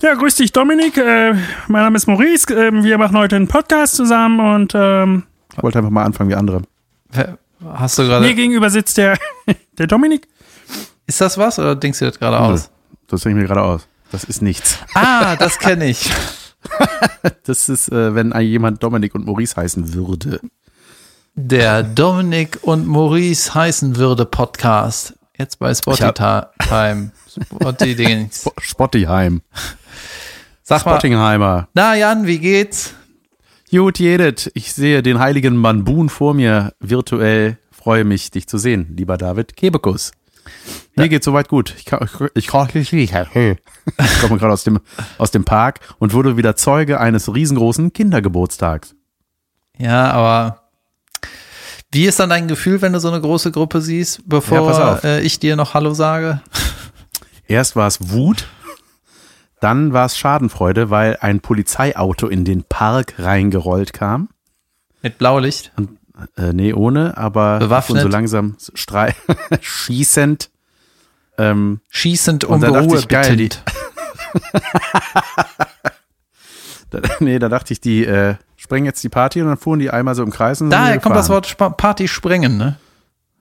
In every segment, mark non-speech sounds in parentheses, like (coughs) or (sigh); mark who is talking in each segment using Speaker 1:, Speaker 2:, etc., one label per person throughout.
Speaker 1: Ja, grüß dich, Dominik. Äh, mein Name ist Maurice. Ähm, wir machen heute einen Podcast zusammen und ähm,
Speaker 2: Ich wollte einfach mal anfangen wie andere.
Speaker 3: Hast du
Speaker 1: mir
Speaker 3: gerade.
Speaker 1: gegenüber sitzt der, (laughs) der Dominik.
Speaker 3: Ist das was oder denkst du das gerade aus?
Speaker 2: Das denke ich mir gerade aus. Das ist nichts.
Speaker 3: Ah, das kenne ich. (laughs)
Speaker 2: Das ist, äh, wenn jemand Dominik und Maurice heißen würde.
Speaker 3: Der Dominik und Maurice heißen würde Podcast. Jetzt bei Spotify. Spotify. (laughs)
Speaker 2: Sp Spottiheim.
Speaker 3: Sag mal,
Speaker 2: Spottingheimer.
Speaker 3: na Jan, wie geht's?
Speaker 2: Gut, jedet. Ich sehe den heiligen Manbun vor mir virtuell. Freue mich, dich zu sehen, lieber David Kebekus. Mir geht's soweit gut. Ich, kann- ich, ich, ich komme gerade aus dem, aus dem Park und wurde wieder Zeuge eines riesengroßen Kindergeburtstags.
Speaker 3: Ja, aber wie ist dann dein Gefühl, wenn du so eine große Gruppe siehst,
Speaker 2: Ja,
Speaker 3: bevor
Speaker 2: auf.
Speaker 3: äh, ich dir noch Hallo sage? (laughs)
Speaker 2: Erst war es Wut, dann war es Schadenfreude, weil ein Polizeiauto in den Park reingerollt kam.
Speaker 3: Mit Blaulicht?
Speaker 2: Äh, nee, ohne, aber
Speaker 3: Bewaffnet?
Speaker 2: so langsam strei (laughs) schießend. Ähm,
Speaker 3: Schießend
Speaker 2: Und
Speaker 3: um Ruhe
Speaker 2: ich, geil, die-
Speaker 3: betinnt. (laughs)
Speaker 2: da, nee, da dachte ich, die äh, sprengen jetzt die Party und dann fuhren die einmal so im Kreis. Und
Speaker 3: Daher kommt das. Wort Sp Party sprengen, ne?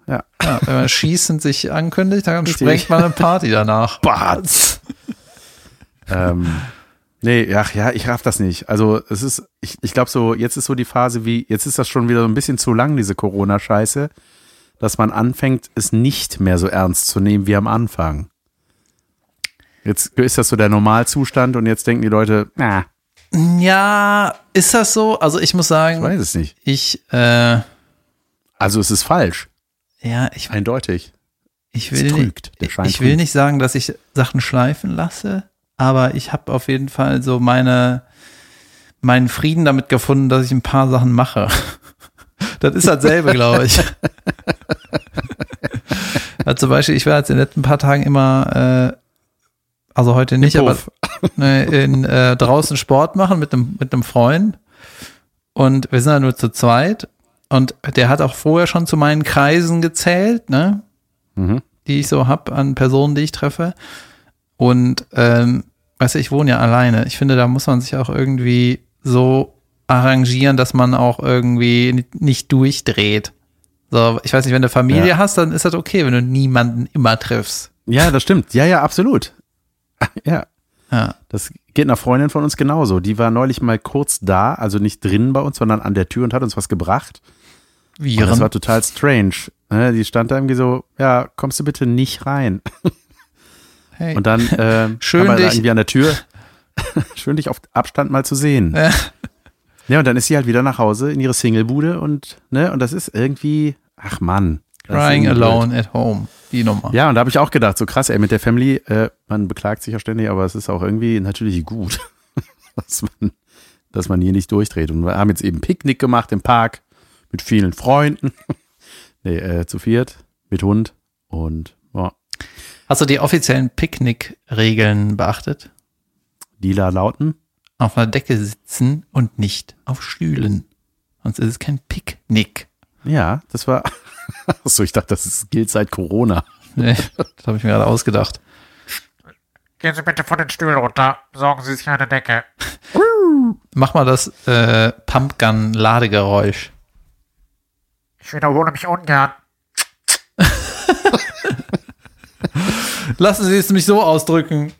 Speaker 2: Ja.
Speaker 3: Ja, wenn man schießend sich ankündigt, dann
Speaker 2: Richtig.
Speaker 3: sprengt man eine Party danach. (laughs)
Speaker 2: Batz. ähm, nee, ach ja, ich raff das nicht. Also es ist, ich, ich glaube so, jetzt ist so die Phase wie, jetzt ist das schon wieder so ein bisschen zu lang, diese Corona-Scheiße, dass man anfängt, es nicht mehr so ernst zu nehmen wie am Anfang. Jetzt ist das so der Normalzustand und jetzt denken die Leute, na,
Speaker 3: Ja, ist das so? Also ich muss
Speaker 2: ich
Speaker 3: sagen,
Speaker 2: weiß es nicht.
Speaker 3: ich, äh,
Speaker 2: Also es ist falsch,
Speaker 3: ja, ich,
Speaker 2: eindeutig.
Speaker 3: ich
Speaker 2: Es
Speaker 3: will,
Speaker 2: trügt, der
Speaker 3: nicht, ich will nicht sagen, dass ich Sachen schleifen lasse, aber ich habe auf jeden Fall so meine, meinen Frieden damit gefunden, dass ich ein paar Sachen mache. (laughs) Das ist dasselbe, glaube ich. ja, (laughs) zum Beispiel, ich war jetzt in den letzten paar Tagen immer, äh, also heute nicht, aber
Speaker 2: Puff.
Speaker 3: ne, (laughs) in, äh, draußen Sport machen mit einem mit einem Freund. Und wir sind ja nur zu zweit. Und der hat auch vorher schon zu meinen Kreisen gezählt, ne?
Speaker 2: Mhm.
Speaker 3: Die ich so hab an Personen, die ich treffe. Und ähm, weißt du, ich wohne ja alleine. Ich finde, da muss man sich auch irgendwie so arrangieren, dass man auch irgendwie ni- nicht durchdreht. So, ich weiß nicht, wenn du Familie
Speaker 2: Ja.
Speaker 3: hast, dann ist das okay, wenn du niemanden immer triffst.
Speaker 2: Ja, das stimmt. Ja, ja, absolut. (laughs) ja.
Speaker 3: Ja.
Speaker 2: Das geht einer Freundin von uns genauso. Die war neulich mal kurz da, also nicht drinnen bei uns, sondern an der Tür und hat uns was gebracht. Und das
Speaker 3: Viren.
Speaker 2: war total strange. Ne, Die stand da irgendwie so, ja, kommst du bitte nicht rein. (laughs)
Speaker 3: Hey.
Speaker 2: Und dann ähm, (laughs)
Speaker 3: Schön dich-
Speaker 2: irgendwie an der Tür, (laughs) schön dich auf Abstand mal zu sehen.
Speaker 3: Ja.
Speaker 2: Ja, und dann ist sie halt wieder nach Hause in ihre Singlebude und, ne, und das ist irgendwie, ach Mann.
Speaker 3: Crying
Speaker 2: blöd.
Speaker 3: alone at home. Die Nummer.
Speaker 2: Ja, und da habe ich auch gedacht, so krass, ey, mit der Family, äh, man beklagt sich ja ständig, aber es ist auch irgendwie natürlich gut, (laughs) dass man, dass man hier nicht durchdreht. Und wir haben jetzt eben Picknick gemacht im Park mit vielen Freunden. (laughs) nee, äh, zu viert, mit Hund und ja,
Speaker 3: Hast du die offiziellen Picknick-Regeln beachtet?
Speaker 2: lila Lauten.
Speaker 3: Auf einer Decke sitzen und nicht auf Stühlen. Sonst ist es kein Picknick.
Speaker 2: Ja, das war. (laughs) Achso, ich dachte, das ist, gilt seit Corona. (laughs)
Speaker 3: Nee, das habe ich mir gerade ausgedacht.
Speaker 4: Gehen Sie bitte von den Stühlen runter, sorgen Sie sich eine Decke.
Speaker 3: Mach mal das äh, Pumpgun-Ladegeräusch.
Speaker 4: Ich wiederhole mich ungern. (laughs)
Speaker 3: Lassen Sie es mich so ausdrücken.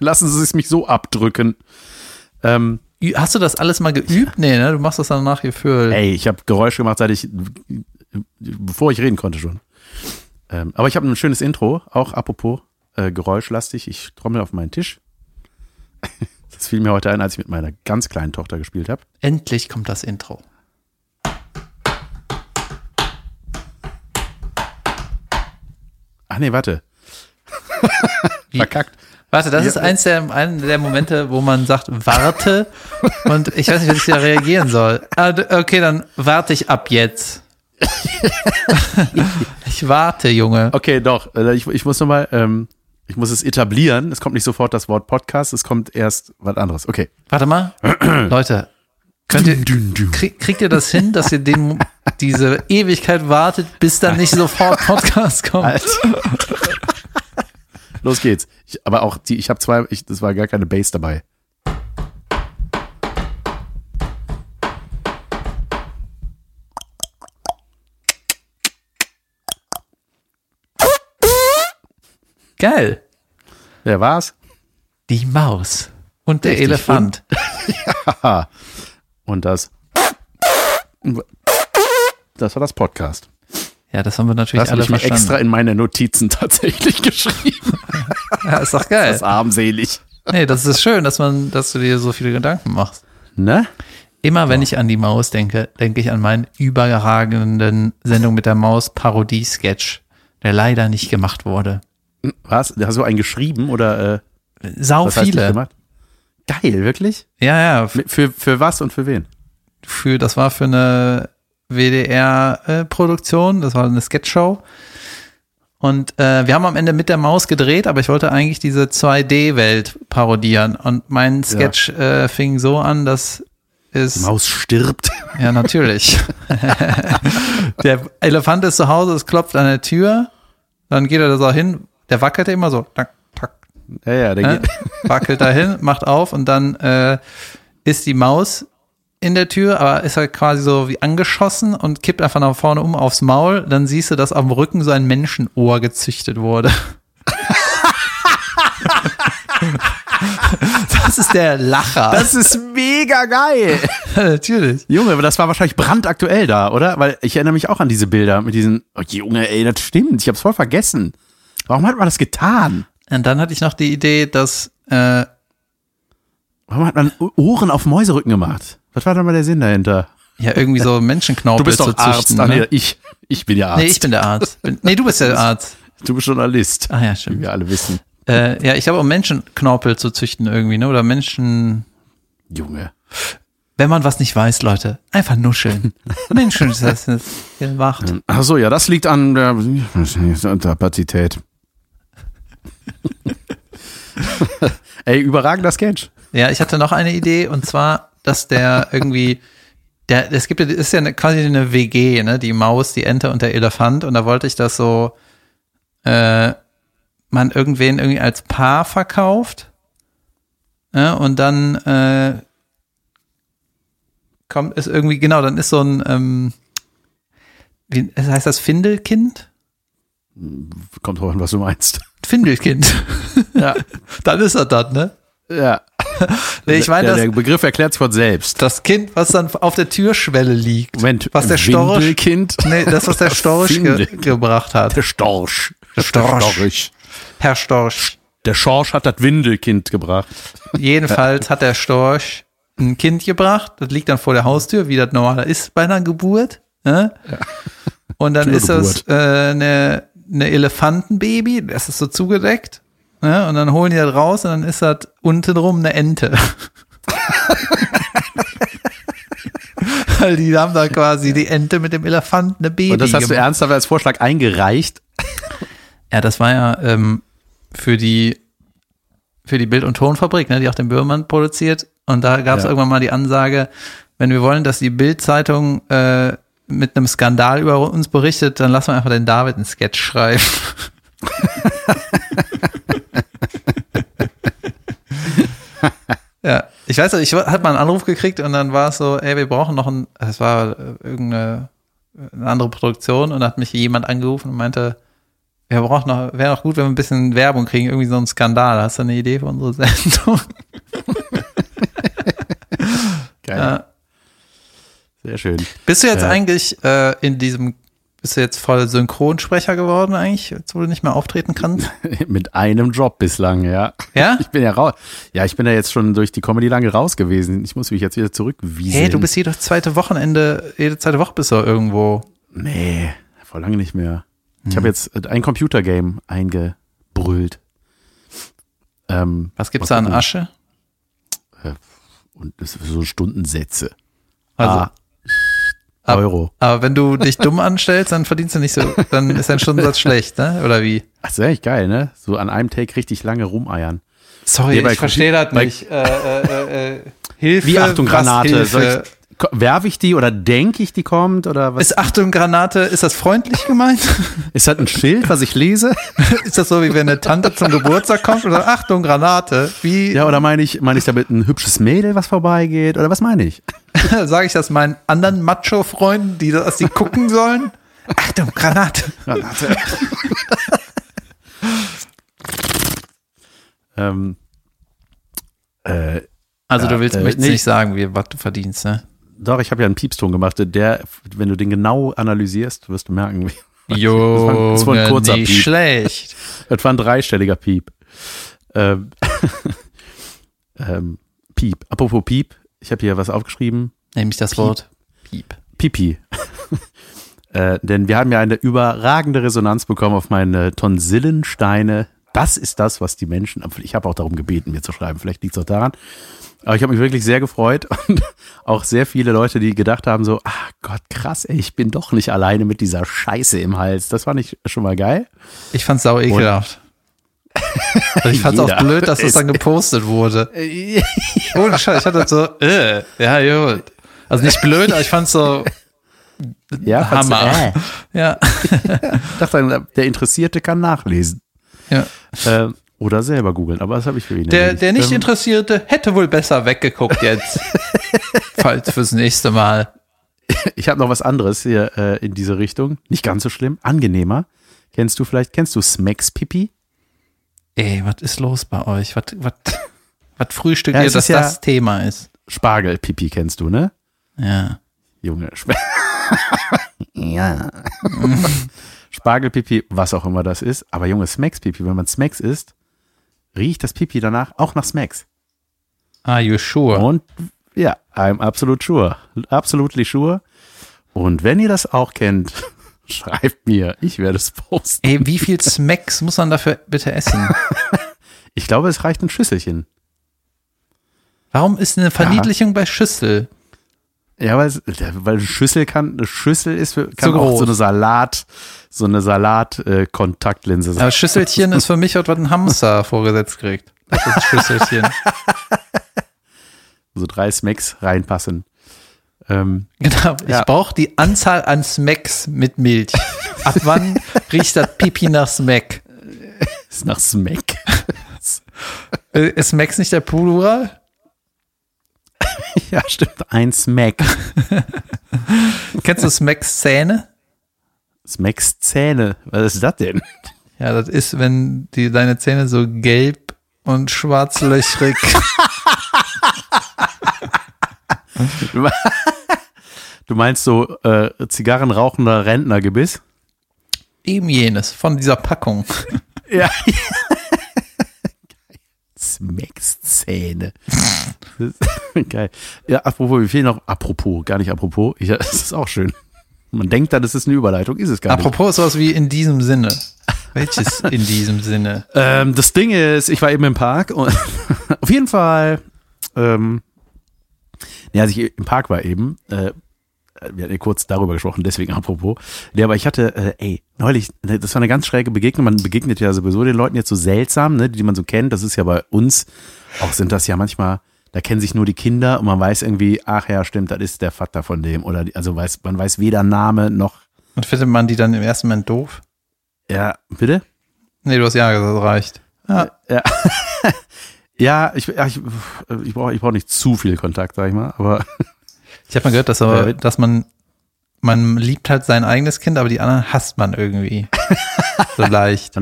Speaker 2: Lassen Sie es mich so abdrücken. Ähm,
Speaker 3: Hast du das alles mal geübt? Nee, ne? Du machst das dann nachgefühlt.
Speaker 2: ey, ich habe Geräusche gemacht, seit ich, bevor ich reden konnte schon. Ähm, aber ich habe ein schönes Intro, auch apropos äh, geräuschlastig. Ich trommel auf meinen Tisch. (laughs) Das fiel mir heute ein, als ich mit meiner ganz kleinen Tochter gespielt habe.
Speaker 3: Endlich kommt das Intro.
Speaker 2: Ach nee, warte. (laughs) Verkackt.
Speaker 3: Warte, das ist eins der, ein der Momente, wo man sagt, warte. und ich weiß nicht, wie ich da reagieren soll. Ah, Okay, dann warte ich ab jetzt. (laughs) ich warte, Junge.
Speaker 2: Okay, doch. Äh, Ich, ich muss nochmal, ähm, ich muss es etablieren. Es kommt nicht sofort das Wort Podcast, es kommt erst was anderes. Okay.
Speaker 3: Warte mal. (clears throat) Leute, könnt ihr, krieg, kriegt ihr das hin, dass ihr den, diese Ewigkeit wartet, bis dann nicht sofort Podcast kommt.
Speaker 2: Alter. Los geht's. Ich, aber auch die, ich habe zwei, ich, das war gar keine Bass dabei.
Speaker 3: Geil.
Speaker 2: Wer war's?
Speaker 3: Die Maus und der
Speaker 2: Richtig.
Speaker 3: Elefant.
Speaker 2: Haha. (laughs) Und das. Das war das Podcast.
Speaker 3: Ja, das haben wir natürlich
Speaker 2: Das
Speaker 3: alle
Speaker 2: ich
Speaker 3: verstanden.
Speaker 2: extra in meine Notizen (laughs) tatsächlich geschrieben.
Speaker 3: ja, ist doch geil.
Speaker 2: Das ist armselig.
Speaker 3: Nee, das ist schön, dass man, dass du dir so viele Gedanken machst.
Speaker 2: Ne?
Speaker 3: Immer wenn ich an die Maus denke, denke ich an meinen überragenden Sendung mit der Maus Parodie-Sketch, der leider nicht gemacht wurde.
Speaker 2: Was? Hast du einen geschrieben oder äh,
Speaker 3: Sau
Speaker 2: was
Speaker 3: viele.
Speaker 2: gemacht? Geil, wirklich?
Speaker 3: Ja, ja,
Speaker 2: Für, für was und für wen?
Speaker 3: für, das war für eine WDR-Produktion, das war eine Sketchshow. Und äh, wir haben am Ende mit der Maus gedreht, aber ich wollte eigentlich diese 2D-Welt parodieren. Und mein Sketch äh, fing so an, dass es
Speaker 2: Maus stirbt.
Speaker 3: Ja, natürlich. (laughs) der Elefant ist zu Hause, es klopft an der Tür, dann geht er da so hin, der wackelt immer so, tack, tack,
Speaker 2: Ja, ja, der
Speaker 3: ne?
Speaker 2: geht.
Speaker 3: wackelt dahin, macht auf und dann äh, ist die Maus in der Tür, aber ist halt quasi so wie angeschossen und kippt einfach nach vorne um aufs Maul. Dann siehst du, dass am Rücken so ein Menschenohr gezüchtet wurde. (laughs) das ist der Lacher.
Speaker 2: Das ist mega geil. (laughs)
Speaker 3: natürlich.
Speaker 2: Junge, aber das war wahrscheinlich brandaktuell da, oder? Weil ich erinnere mich auch an diese Bilder mit diesen, oh, Junge, ey, das stimmt, ich hab's voll vergessen. Warum hat man das getan?
Speaker 3: Und dann hatte ich noch die Idee, dass äh,
Speaker 2: Warum hat man Ohren auf Mäuserücken gemacht? Was war da mal der Sinn dahinter?
Speaker 3: ja irgendwie so Menschenknorpel zu züchten.
Speaker 2: Ach,
Speaker 3: ne?
Speaker 2: nee, ich, ich bin ja Arzt.
Speaker 3: Nee, ich bin der Arzt. Bin, nee, du bist der (laughs) Arzt.
Speaker 2: du bist Journalist,
Speaker 3: Ah ja,
Speaker 2: wie
Speaker 3: stimmt.
Speaker 2: wir alle wissen.
Speaker 3: Äh, ja, ich glaube, um Menschenknorpel zu züchten irgendwie, ne? Oder Menschen.
Speaker 2: Junge.
Speaker 3: Wenn man was nicht weiß, Leute, einfach nuscheln. (laughs) Menschen ist das jetzt gemacht.
Speaker 2: Ach so, ja, das liegt an der Kapazität. (laughs) Ey, überragender Sketch.
Speaker 3: Ja, ich hatte noch eine Idee und zwar, dass der (laughs) irgendwie, der, es gibt ist ja quasi eine WG, ne? Die Maus, die Ente und der Elefant und da wollte ich das so, äh, man irgendwen irgendwie als Paar verkauft. Ja, und dann äh, kommt es irgendwie, genau, dann ist so ein, ähm, wie heißt das, Findelkind?
Speaker 2: Kommt drauf an, was du meinst.
Speaker 3: Findelkind. ja. (laughs) Dann ist er das, ne?
Speaker 2: Ja. (laughs)
Speaker 3: Ich meine,
Speaker 2: der, der Begriff erklärt sich von selbst.
Speaker 3: das Kind, was dann auf der Türschwelle liegt.
Speaker 2: Moment,
Speaker 3: was der Storch,
Speaker 2: Windelkind?
Speaker 3: nee, das, was der (laughs) Storch ge gebracht hat.
Speaker 2: Der Storch.
Speaker 3: Der Storch.
Speaker 2: Storch.
Speaker 3: Herr Storch.
Speaker 2: Der Schorsch hat das Windelkind gebracht.
Speaker 3: Jedenfalls hat der Storch ein Kind gebracht. Das liegt dann vor der Haustür, wie das normal ist bei einer Geburt. Ne? Und dann ist das äh, eine, eine Elefantenbaby, das ist so zugedeckt. Ne? Und dann holen die das raus und dann ist das untenrum eine Ente. (laughs) Weil die haben da quasi die Ente mit dem Elefanten eine Baby
Speaker 2: Und das hast du
Speaker 3: gemacht.
Speaker 2: ernsthaft als Vorschlag eingereicht?
Speaker 3: Ja, das war ja ähm, für die für die Bild- und Tonfabrik, ne, die auch den Böhmermann produziert. Und da gab es
Speaker 2: Ja.
Speaker 3: irgendwann mal die Ansage, wenn wir wollen, dass die Bild-Zeitung äh, mit einem Skandal über uns berichtet, dann lassen wir einfach den David einen Sketch schreiben. (laughs) ja, ich weiß, nicht, ich hatte mal einen Anruf gekriegt und dann war es so, ey, wir brauchen noch ein, es war äh, irgendeine eine andere Produktion und da hat mich jemand angerufen und meinte, wir brauchen noch, wäre noch gut, wenn wir ein bisschen Werbung kriegen, irgendwie so einen Skandal. Hast du eine Idee für unsere (laughs) Sendung?
Speaker 2: Geil.
Speaker 3: Ja.
Speaker 2: Sehr schön.
Speaker 3: Bist du jetzt
Speaker 2: Ja.
Speaker 3: eigentlich äh, in diesem, bist du jetzt voll Synchronsprecher geworden eigentlich, jetzt wo du nicht mehr auftreten kannst? (laughs)
Speaker 2: Mit einem Job bislang, ja.
Speaker 3: Ja? (laughs)
Speaker 2: Ich bin ja raus. Ja, ich bin ja jetzt schon durch die Comedy lange raus gewesen. Ich muss mich jetzt wieder zurückwiesen.
Speaker 3: Hey, du bist jedes zweite Wochenende, jede zweite Woche bist du irgendwo.
Speaker 2: Nee, vor lange nicht mehr. Ich
Speaker 3: Hm.
Speaker 2: habe jetzt äh, ein Computergame eingebrüllt. Ähm,
Speaker 3: Was gibt's
Speaker 2: mal
Speaker 3: da an. Asche?
Speaker 2: Und das sind so Stundensätze.
Speaker 3: Also,
Speaker 2: ah, Euro.
Speaker 3: aber wenn du dich dumm anstellst, dann verdienst du nicht so, dann ist dein Stundensatz (laughs) schlecht, ne? Oder wie?
Speaker 2: Das ist echt geil, ne? So an einem Take richtig lange rumeiern.
Speaker 3: Sorry,
Speaker 2: Nee,
Speaker 3: ich verstehe das nicht. Äh, äh, äh, äh, Hilfe.
Speaker 2: Wie Achtung, Granate.
Speaker 3: Hilfe?
Speaker 2: Werfe ich die oder denke ich, die kommt oder was?
Speaker 3: Ist Achtung Granate, ist das freundlich gemeint? (laughs)
Speaker 2: Ist das ein Schild, was ich lese? (laughs)
Speaker 3: ist das so, wie wenn eine Tante zum Geburtstag kommt oder Achtung Granate? Wie
Speaker 2: Ja, oder meine ich, meine ich damit ein hübsches Mädel, was vorbeigeht? Oder was meine ich? (laughs)
Speaker 3: sage ich das meinen anderen Macho-Freunden, die das, die gucken sollen? Achtung Granate.
Speaker 2: Granate. (laughs) ähm, äh,
Speaker 3: Also du willst,
Speaker 2: äh,
Speaker 3: möchtest nicht sagen, wie, was du verdienst, ne?
Speaker 2: doch, ich habe ja einen Piepston gemacht. Der, wenn du den genau analysierst, wirst du merken, wie, (laughs)
Speaker 3: Jo,
Speaker 2: das war ein kurzer
Speaker 3: nicht
Speaker 2: Piep.
Speaker 3: schlecht.
Speaker 2: das war ein dreistelliger Piep. Ähm, ähm, Piep. Apropos Piep, ich habe hier was aufgeschrieben.
Speaker 3: Nämlich das
Speaker 2: Piep.
Speaker 3: Wort Piep.
Speaker 2: Pipi. (laughs) äh, denn wir haben ja eine überragende Resonanz bekommen auf meine Tonsillensteine. Das ist das, was die Menschen, ich habe auch darum gebeten, mir zu schreiben, vielleicht liegt es auch daran. Aber ich habe mich wirklich sehr gefreut (laughs) und auch sehr viele Leute, die gedacht haben so, ach Gott, krass, ey, ich bin doch nicht alleine mit dieser Scheiße im Hals. Das fand ich schon mal geil.
Speaker 3: Ich fand's sau ekelhaft. Also (laughs) ich fand's auch
Speaker 2: Jeder.
Speaker 3: blöd, dass das dann gepostet wurde. (laughs) Ohne Scheiß, ich hatte so, äh, ja, gut. Also nicht blöd, aber ich fand's so,
Speaker 2: Ja,
Speaker 3: Hammer.
Speaker 2: Äh. (laughs)
Speaker 3: ja.
Speaker 2: Ich dachte, der Interessierte kann nachlesen.
Speaker 3: ja.
Speaker 2: Äh, oder selber googeln, aber das habe ich für ihn.
Speaker 3: Der,
Speaker 2: erledigt.
Speaker 3: der nicht
Speaker 2: Ähm,
Speaker 3: Interessierte hätte wohl besser weggeguckt jetzt. Falls fürs nächste Mal.
Speaker 2: Ich habe noch was anderes hier äh, in diese Richtung. Nicht ganz so schlimm, angenehmer. Kennst du vielleicht, kennst du Smacks Pipi?
Speaker 3: Ey, was ist los bei euch? Was, was, (laughs) was frühstückt
Speaker 2: Ja,
Speaker 3: ihr, dass
Speaker 2: ja-
Speaker 3: das Thema ist?
Speaker 2: Spargel Pipi kennst du, ne?
Speaker 3: Ja.
Speaker 2: Junge. Sp (laughs) ja. (laughs) Spargel Pipi, was auch immer das ist. Aber Junge, Smacks Pipi, wenn man Smacks isst, riecht das Pipi danach auch nach Smacks.
Speaker 3: Are you sure?
Speaker 2: Und ja, I'm absolut sure. Absolutely sure. Und wenn ihr das auch kennt, schreibt mir. Ich werde es posten.
Speaker 3: Ey, wie viel Smacks muss man dafür bitte essen? (laughs)
Speaker 2: Ich glaube, es reicht ein Schüsselchen.
Speaker 3: Warum ist eine Verniedlichung bei Schüssel?
Speaker 2: Ja, weil, weil eine Schüssel kann, eine Schüssel ist für, kann
Speaker 3: Zu
Speaker 2: auch
Speaker 3: groß.
Speaker 2: so eine Salat, so eine Salat-Kontaktlinse sein.
Speaker 3: Aber Schüsselchen ist für mich was ein Hamster vorgesetzt kriegt. Das ist Schüsselchen. (laughs)
Speaker 2: So drei Smacks reinpassen. Ähm,
Speaker 3: Genau. Ich
Speaker 2: Ja.
Speaker 3: brauche die Anzahl an Smacks mit Milch. Ab (laughs) wann riecht das Pipi nach Smack?
Speaker 2: ist nach Smack.
Speaker 3: Äh, Ist Smacks nicht der Plural? (laughs)
Speaker 2: ja, stimmt. Ein Smack. (laughs)
Speaker 3: Kennst du Smacks Zähne?
Speaker 2: Smacks Zähne. Was ist das denn?
Speaker 3: Ja, das ist, wenn die, deine Zähne so gelb und schwarzlöchrig. (laughs)
Speaker 2: Du meinst so äh, Zigarrenrauchender Rentnergebiss?
Speaker 3: Eben jenes von dieser Packung. (laughs)
Speaker 2: Ja. Smacks Zähne. Das ist Geil. Ja, apropos, wie viel noch? Apropos, gar nicht apropos. Ich, das ist auch schön. Man denkt dann, das ist eine Überleitung, ist es gar nicht.
Speaker 3: Apropos sowas wie in diesem Sinne. Welches (laughs) in diesem Sinne?
Speaker 2: Ähm, das Ding ist, ich war eben im Park und auf jeden Fall, ähm, ja, als ich im Park war eben, äh, wir hatten ja kurz darüber gesprochen, deswegen apropos. Ja, aber ich hatte, äh, ey, neulich, ne, das war eine ganz schräge Begegnung. Man begegnet ja sowieso den Leuten jetzt so seltsam, ne, die man so kennt. Das ist ja bei uns, auch sind das ja manchmal, da kennen sich nur die Kinder und man weiß irgendwie, ach ja, stimmt, das ist der Vater von dem. Oder die, also weiß, man weiß weder Name noch,
Speaker 3: Und findet man die dann im ersten Moment doof?
Speaker 2: ja, bitte?
Speaker 3: Nee, du hast ja gesagt, das reicht. Ja.
Speaker 2: Ja. (laughs) ja, ich, ja, ich, ich brauche ich brauch nicht zu viel Kontakt, sag ich mal, aber (laughs)
Speaker 3: Ich habe mal gehört, dass, aber, dass man, man liebt halt sein eigenes Kind, aber die anderen hasst man irgendwie. (laughs) so leicht.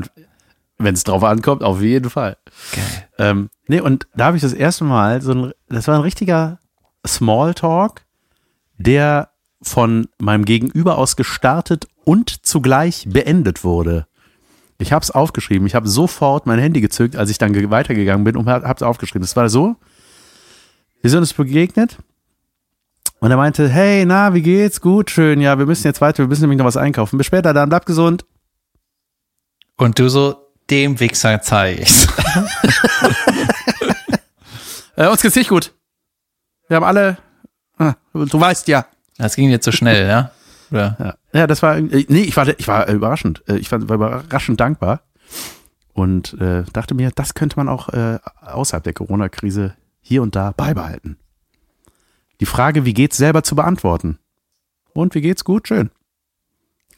Speaker 2: wenn es drauf ankommt, auf jeden Fall.
Speaker 3: Geil.
Speaker 2: Ähm, nee, und da habe ich das erste Mal so ein, das war ein richtiger Smalltalk, der von meinem Gegenüber aus gestartet und zugleich beendet wurde. Ich habe es aufgeschrieben. Ich habe sofort mein Handy gezückt, als ich dann ge- weitergegangen bin und habe es aufgeschrieben. Es war so, wir sind uns begegnet und er meinte, hey, na, wie geht's? Gut, schön. Ja, wir müssen jetzt weiter. Wir müssen nämlich noch was einkaufen. Bis später, dann bleibt gesund.
Speaker 3: Und du so, dem Wichser zeige ich's. (laughs) (laughs)
Speaker 2: Äh, uns geht's nicht gut. Wir haben alle, ah, du weißt ja.
Speaker 3: Das ging jetzt so schnell, ja? (laughs) Oder?
Speaker 2: Ja, ja das war, äh, nee, ich war, ich war äh, überraschend. Äh, Ich war, war überraschend dankbar und äh, dachte mir, das könnte man auch äh, außerhalb der Corona-Krise hier und da beibehalten. die Frage, wie geht's, selber zu beantworten. Und wie geht's? Gut, schön.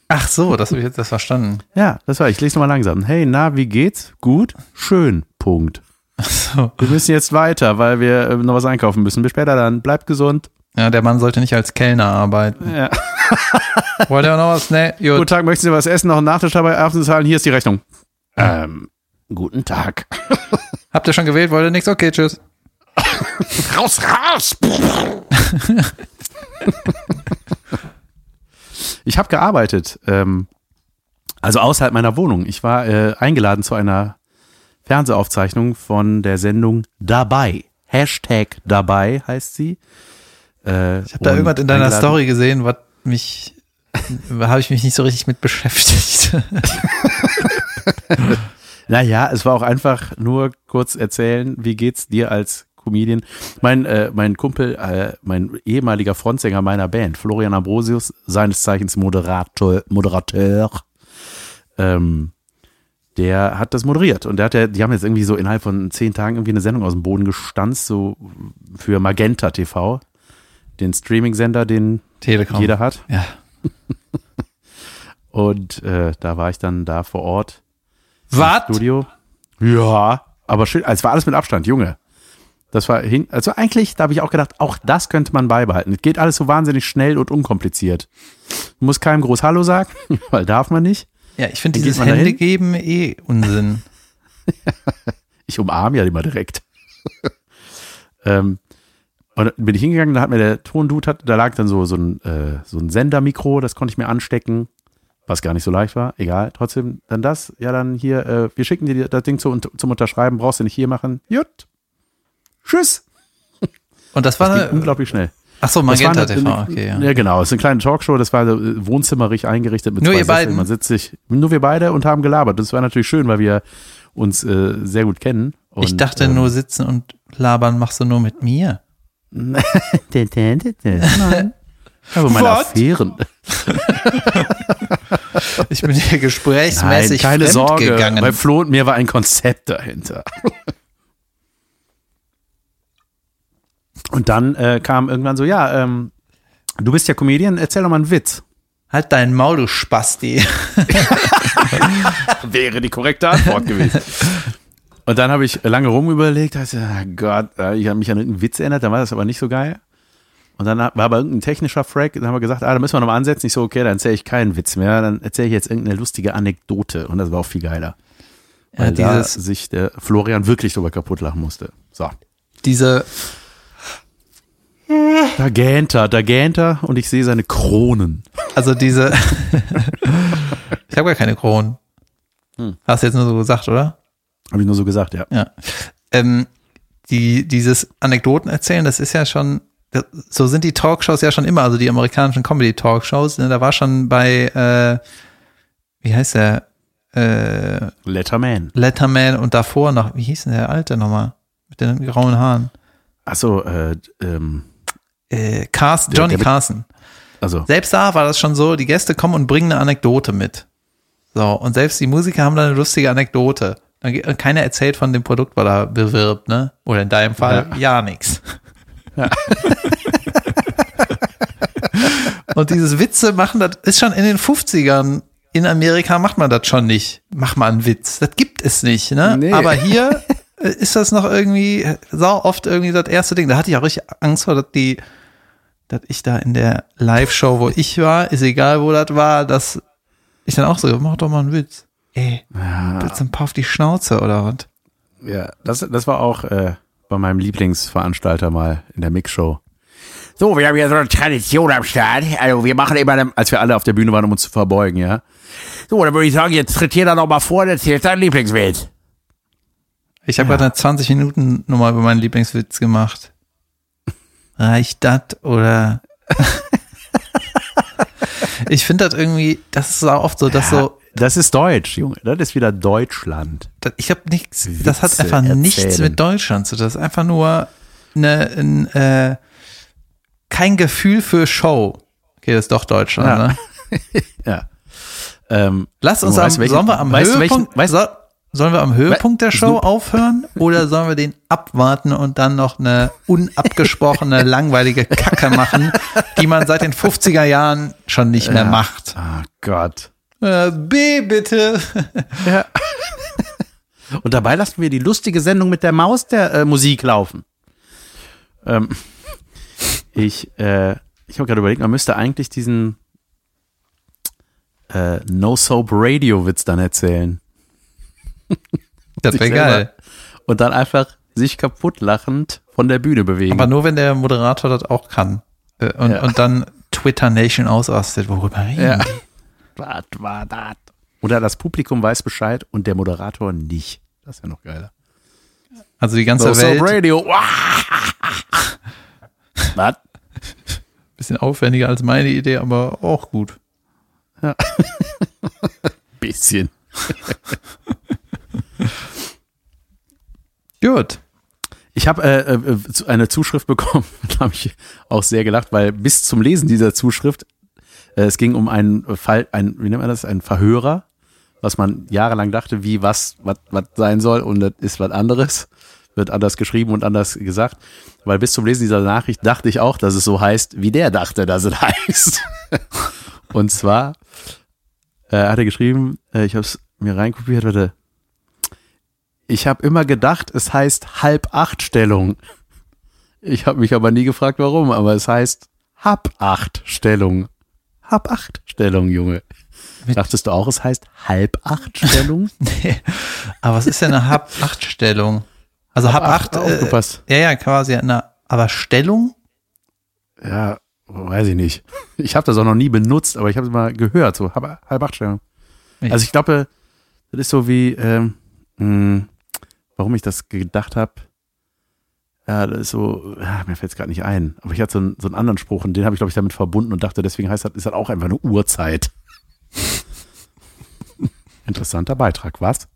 Speaker 3: Ach so, das habe ich jetzt das verstanden. (laughs)
Speaker 2: Ja, das war, ich lese nochmal langsam. Hey, na, wie geht's? Gut, schön, Punkt.
Speaker 3: So.
Speaker 2: Wir müssen jetzt weiter, weil wir noch was einkaufen müssen. Bis später dann. Bleibt gesund.
Speaker 3: Ja, der Mann sollte nicht als Kellner arbeiten.
Speaker 2: Ja. (laughs)
Speaker 3: Wollt ihr noch was? Nee,
Speaker 2: Guten
Speaker 3: gut.
Speaker 2: Tag, möchten Sie was essen? Noch einen Nachtisch dabei abzuzahlen? Hier ist die Rechnung. Ähm, guten Tag. (laughs)
Speaker 3: Habt ihr schon gewählt? Wollt ihr nichts? Okay, tschüss. (laughs)
Speaker 4: Raus, raus!
Speaker 2: Ich habe gearbeitet, ähm, also außerhalb meiner Wohnung. Ich war äh, eingeladen zu einer Fernsehaufzeichnung von der Sendung Dabei. Hashtag Dabei heißt sie. Äh,
Speaker 3: Ich habe da irgendwas in deiner Story gesehen, was mich, habe ich mich nicht so richtig mit beschäftigt. (laughs)
Speaker 2: Naja, es war auch einfach nur kurz erzählen, wie geht's dir als Comedian? Mein, äh, mein Kumpel, äh, mein ehemaliger Frontsänger meiner Band, Florian Ambrosius, seines Zeichens Moderator, Moderateur, ähm, der hat das moderiert und der hat ja, die haben jetzt irgendwie so innerhalb von zehn Tagen irgendwie eine Sendung aus dem Boden gestanzt, so für Magenta TV, den Streaming-Sender, den
Speaker 3: Telekom.
Speaker 2: jeder hat.
Speaker 3: Ja. (laughs)
Speaker 2: Und äh, da war ich dann da vor Ort
Speaker 3: Was?
Speaker 2: Studio. Ja, aber schön. Es war alles mit Abstand, Junge. Das war hin, also eigentlich, da habe ich auch gedacht, auch das könnte man beibehalten. Es geht alles so wahnsinnig schnell und unkompliziert. Du musst keinem groß Hallo sagen, (laughs) weil darf man nicht.
Speaker 3: Ja, ich finde dieses? Hände geben eh Unsinn. (laughs)
Speaker 2: Ich umarme ja immer direkt. ähm, und dann bin ich hingegangen, da hat mir der Tondude, hat, da lag dann so, so, ein, äh, so ein Sendermikro, das konnte ich mir anstecken, was gar nicht so leicht war. Egal, trotzdem, dann das, ja dann hier, äh, wir schicken dir das Ding zu, zum Unterschreiben, brauchst du nicht hier machen. Jut. Tschüss.
Speaker 3: Und das war
Speaker 2: Das
Speaker 3: eine,
Speaker 2: unglaublich schnell.
Speaker 3: ach so,
Speaker 2: Das war
Speaker 3: Magenta
Speaker 2: eine-
Speaker 3: TV, okay, ja.
Speaker 2: Ja, genau. Es ist eine kleine Talkshow. Das war äh, wohnzimmerig eingerichtet mit
Speaker 3: Nur
Speaker 2: zwei
Speaker 3: ihr beiden?
Speaker 2: Man sitzt sich, nur wir beide und haben gelabert. Das war natürlich schön, weil wir uns äh, sehr gut kennen. Und,
Speaker 3: ich dachte
Speaker 2: ähm,
Speaker 3: nur sitzen und labern machst du nur mit mir.
Speaker 2: Nein. (laughs) Aber meine
Speaker 3: What?
Speaker 2: Affären.
Speaker 3: Ich bin hier
Speaker 2: Nein,
Speaker 3: gesprächsmäßig
Speaker 2: keine Sorge.
Speaker 3: gegangen.
Speaker 2: Bei Flo und mir war ein Konzept dahinter. Und dann äh, kam irgendwann so, ja, ähm, du bist ja Comedian, erzähl doch mal einen Witz.
Speaker 3: Halt dein Maul, du Spasti. (laughs)
Speaker 2: Wäre die korrekte Antwort gewesen. (laughs) Und dann habe ich lange rumüberlegt, dachte, ah Gott, äh, ich habe mich an irgendeinen Witz erinnert, dann war das aber nicht so geil. Und dann war aber irgendein technischer Frack, dann haben wir gesagt, ah, da müssen wir nochmal ansetzen. Ich so, okay, dann erzähle ich keinen Witz mehr, dann erzähle ich jetzt irgendeine lustige Anekdote. Und das war auch viel geiler. Weil
Speaker 3: Ja,
Speaker 2: da
Speaker 3: dieses,
Speaker 2: sich der Florian wirklich drüber kaputt lachen musste. So.
Speaker 3: diese,
Speaker 2: Da gähnt er, da gähnt er und ich sehe seine Kronen.
Speaker 3: also diese, (laughs) ich habe gar keine Kronen.
Speaker 2: Hm.
Speaker 3: Hast du jetzt nur so gesagt, oder?
Speaker 2: Habe ich nur so gesagt, ja.
Speaker 3: Ja. Ähm, die, dieses Anekdoten erzählen, das ist ja schon, das- so sind die Talkshows ja schon immer, also die amerikanischen Comedy-Talkshows. Ne? Da war schon bei, äh, wie heißt der, äh,
Speaker 2: Letterman.
Speaker 3: Letterman und davor noch, wie hieß denn der alte nochmal? Mit den grauen Haaren.
Speaker 2: Achso, äh, ähm,
Speaker 3: Äh, Carsten, Johnny
Speaker 2: der
Speaker 3: Carson.
Speaker 2: also,
Speaker 3: Selbst da war das schon so, die Gäste kommen und bringen eine Anekdote mit. So, und selbst die Musiker haben da eine lustige Anekdote. Keiner erzählt von dem Produkt, was er bewirbt, ne? Oder in deinem Fall ja, nix. (laughs) und dieses Witze machen, das ist schon in den 50ern. In Amerika macht man das schon nicht. Mach mal einen Witz. Das gibt es nicht, ne?
Speaker 2: Nee.
Speaker 3: Aber (laughs) hier äh, ist das noch irgendwie sau oft irgendwie das erste Ding. Da hatte ich auch richtig Angst vor, dass die, dass ich da in der Live-Show, wo ich war, ist egal, wo das war, dass ich dann auch so, mach doch mal einen Witz. Ey, willst du ein paar auf die Schnauze oder was?
Speaker 2: ja, das, das war auch äh, bei meinem Lieblingsveranstalter mal in der Mixshow. So, wir haben hier so eine Tradition am Start. Also wir machen immer, als wir alle auf der Bühne waren, um uns zu verbeugen, ja. So, dann würde ich sagen, jetzt tritt jeder noch mal vor und erzählt deinen Lieblingswitz.
Speaker 3: Ich habe gerade eine 20 Minuten Nummer über meinen Lieblingswitz gemacht. (laughs) Reicht das oder? (laughs) ich finde das irgendwie, das ist auch oft so, dass so,
Speaker 2: Das ist Deutsch, Junge. Das ist wieder Deutschland.
Speaker 3: das, ich habe nichts, das hat
Speaker 2: Witze
Speaker 3: einfach nichts
Speaker 2: erzählen.
Speaker 3: mit Deutschland zu tun. Das ist einfach nur eine, ein, äh, kein Gefühl für Show. Okay, das ist doch Deutschland,
Speaker 2: Ja.
Speaker 3: ne? (laughs)
Speaker 2: Ja. Ähm,
Speaker 3: Lass uns am,
Speaker 2: weißt, welchen-
Speaker 3: sollen wir am
Speaker 2: weißt du, welchen-
Speaker 3: Höhepunkt,
Speaker 2: weißt-
Speaker 3: soll, Sollen wir am Höhepunkt der Show aufhören oder sollen wir den abwarten und dann noch eine unabgesprochene, (laughs) langweilige Kacke machen, die man seit den 50er Jahren schon nicht mehr macht?
Speaker 2: Ah Gott.
Speaker 3: Äh, B, bitte. (laughs)
Speaker 2: Und dabei lassen wir die lustige Sendung mit der Maus der äh, Musik laufen. Ähm, ich äh, ich habe gerade überlegt, man müsste eigentlich diesen äh, No Soap Radio Witz dann erzählen. (laughs)
Speaker 3: Das wäre geil.
Speaker 2: Und dann einfach sich kaputt lachend von der Bühne bewegen.
Speaker 3: Aber nur, wenn der Moderator das auch kann. Äh, Und,
Speaker 2: Ja.
Speaker 3: und dann Twitter Nation ausrastet. Worüber reden
Speaker 2: Ja.
Speaker 3: die?
Speaker 2: Was war das? Oder das Publikum weiß Bescheid und der Moderator nicht. Das ist ja noch geiler.
Speaker 3: Also die ganze
Speaker 2: Soap
Speaker 3: Welt,
Speaker 2: Radio. (laughs) Was?
Speaker 3: bisschen aufwendiger als meine Idee, aber auch gut. (laughs)
Speaker 2: Bisschen. (laughs)
Speaker 3: Gut.
Speaker 2: Ich habe äh, äh, eine Zuschrift bekommen, da habe ich auch sehr gelacht, weil bis zum Lesen dieser Zuschrift, es ging um einen Fall, ein, wie nennt man das, ein Verhörer, was man jahrelang dachte, wie was, was, was sein soll und das ist was anderes, wird anders geschrieben und anders gesagt, weil bis zum Lesen dieser Nachricht dachte ich auch, dass es so heißt, wie der dachte, dass es (laughs) heißt. und zwar äh, hat er geschrieben, äh, ich habe es mir reinkopiert, warte, ich habe immer gedacht, es heißt halb acht Stellung. Ich habe mich aber nie gefragt, warum, aber es heißt hab acht Stellung. Hab acht Stellung, Junge.
Speaker 3: Mit-
Speaker 2: Dachtest du auch, es heißt halb acht Stellung? (laughs)
Speaker 3: Nee. Aber was ist denn eine Hab-8-Stellung? Also Hab-8, äh,
Speaker 2: aufgepasst.
Speaker 3: ja, ja, quasi eine, aber Stellung?
Speaker 2: Ja, weiß ich nicht. Ich habe das auch noch nie benutzt, aber ich habe es mal gehört, so hab, halb acht Stellung.
Speaker 3: Ich-
Speaker 2: Also ich glaube, das ist so wie, ähm, mh, warum ich das gedacht habe. Ja, das ist so, ja, mir fällt es gerade nicht ein. Aber ich hatte so einen, so einen anderen Spruch und den habe ich, glaube ich, damit verbunden und dachte, deswegen heißt das, ist das auch einfach eine Uhrzeit. (laughs) Interessanter Beitrag, was?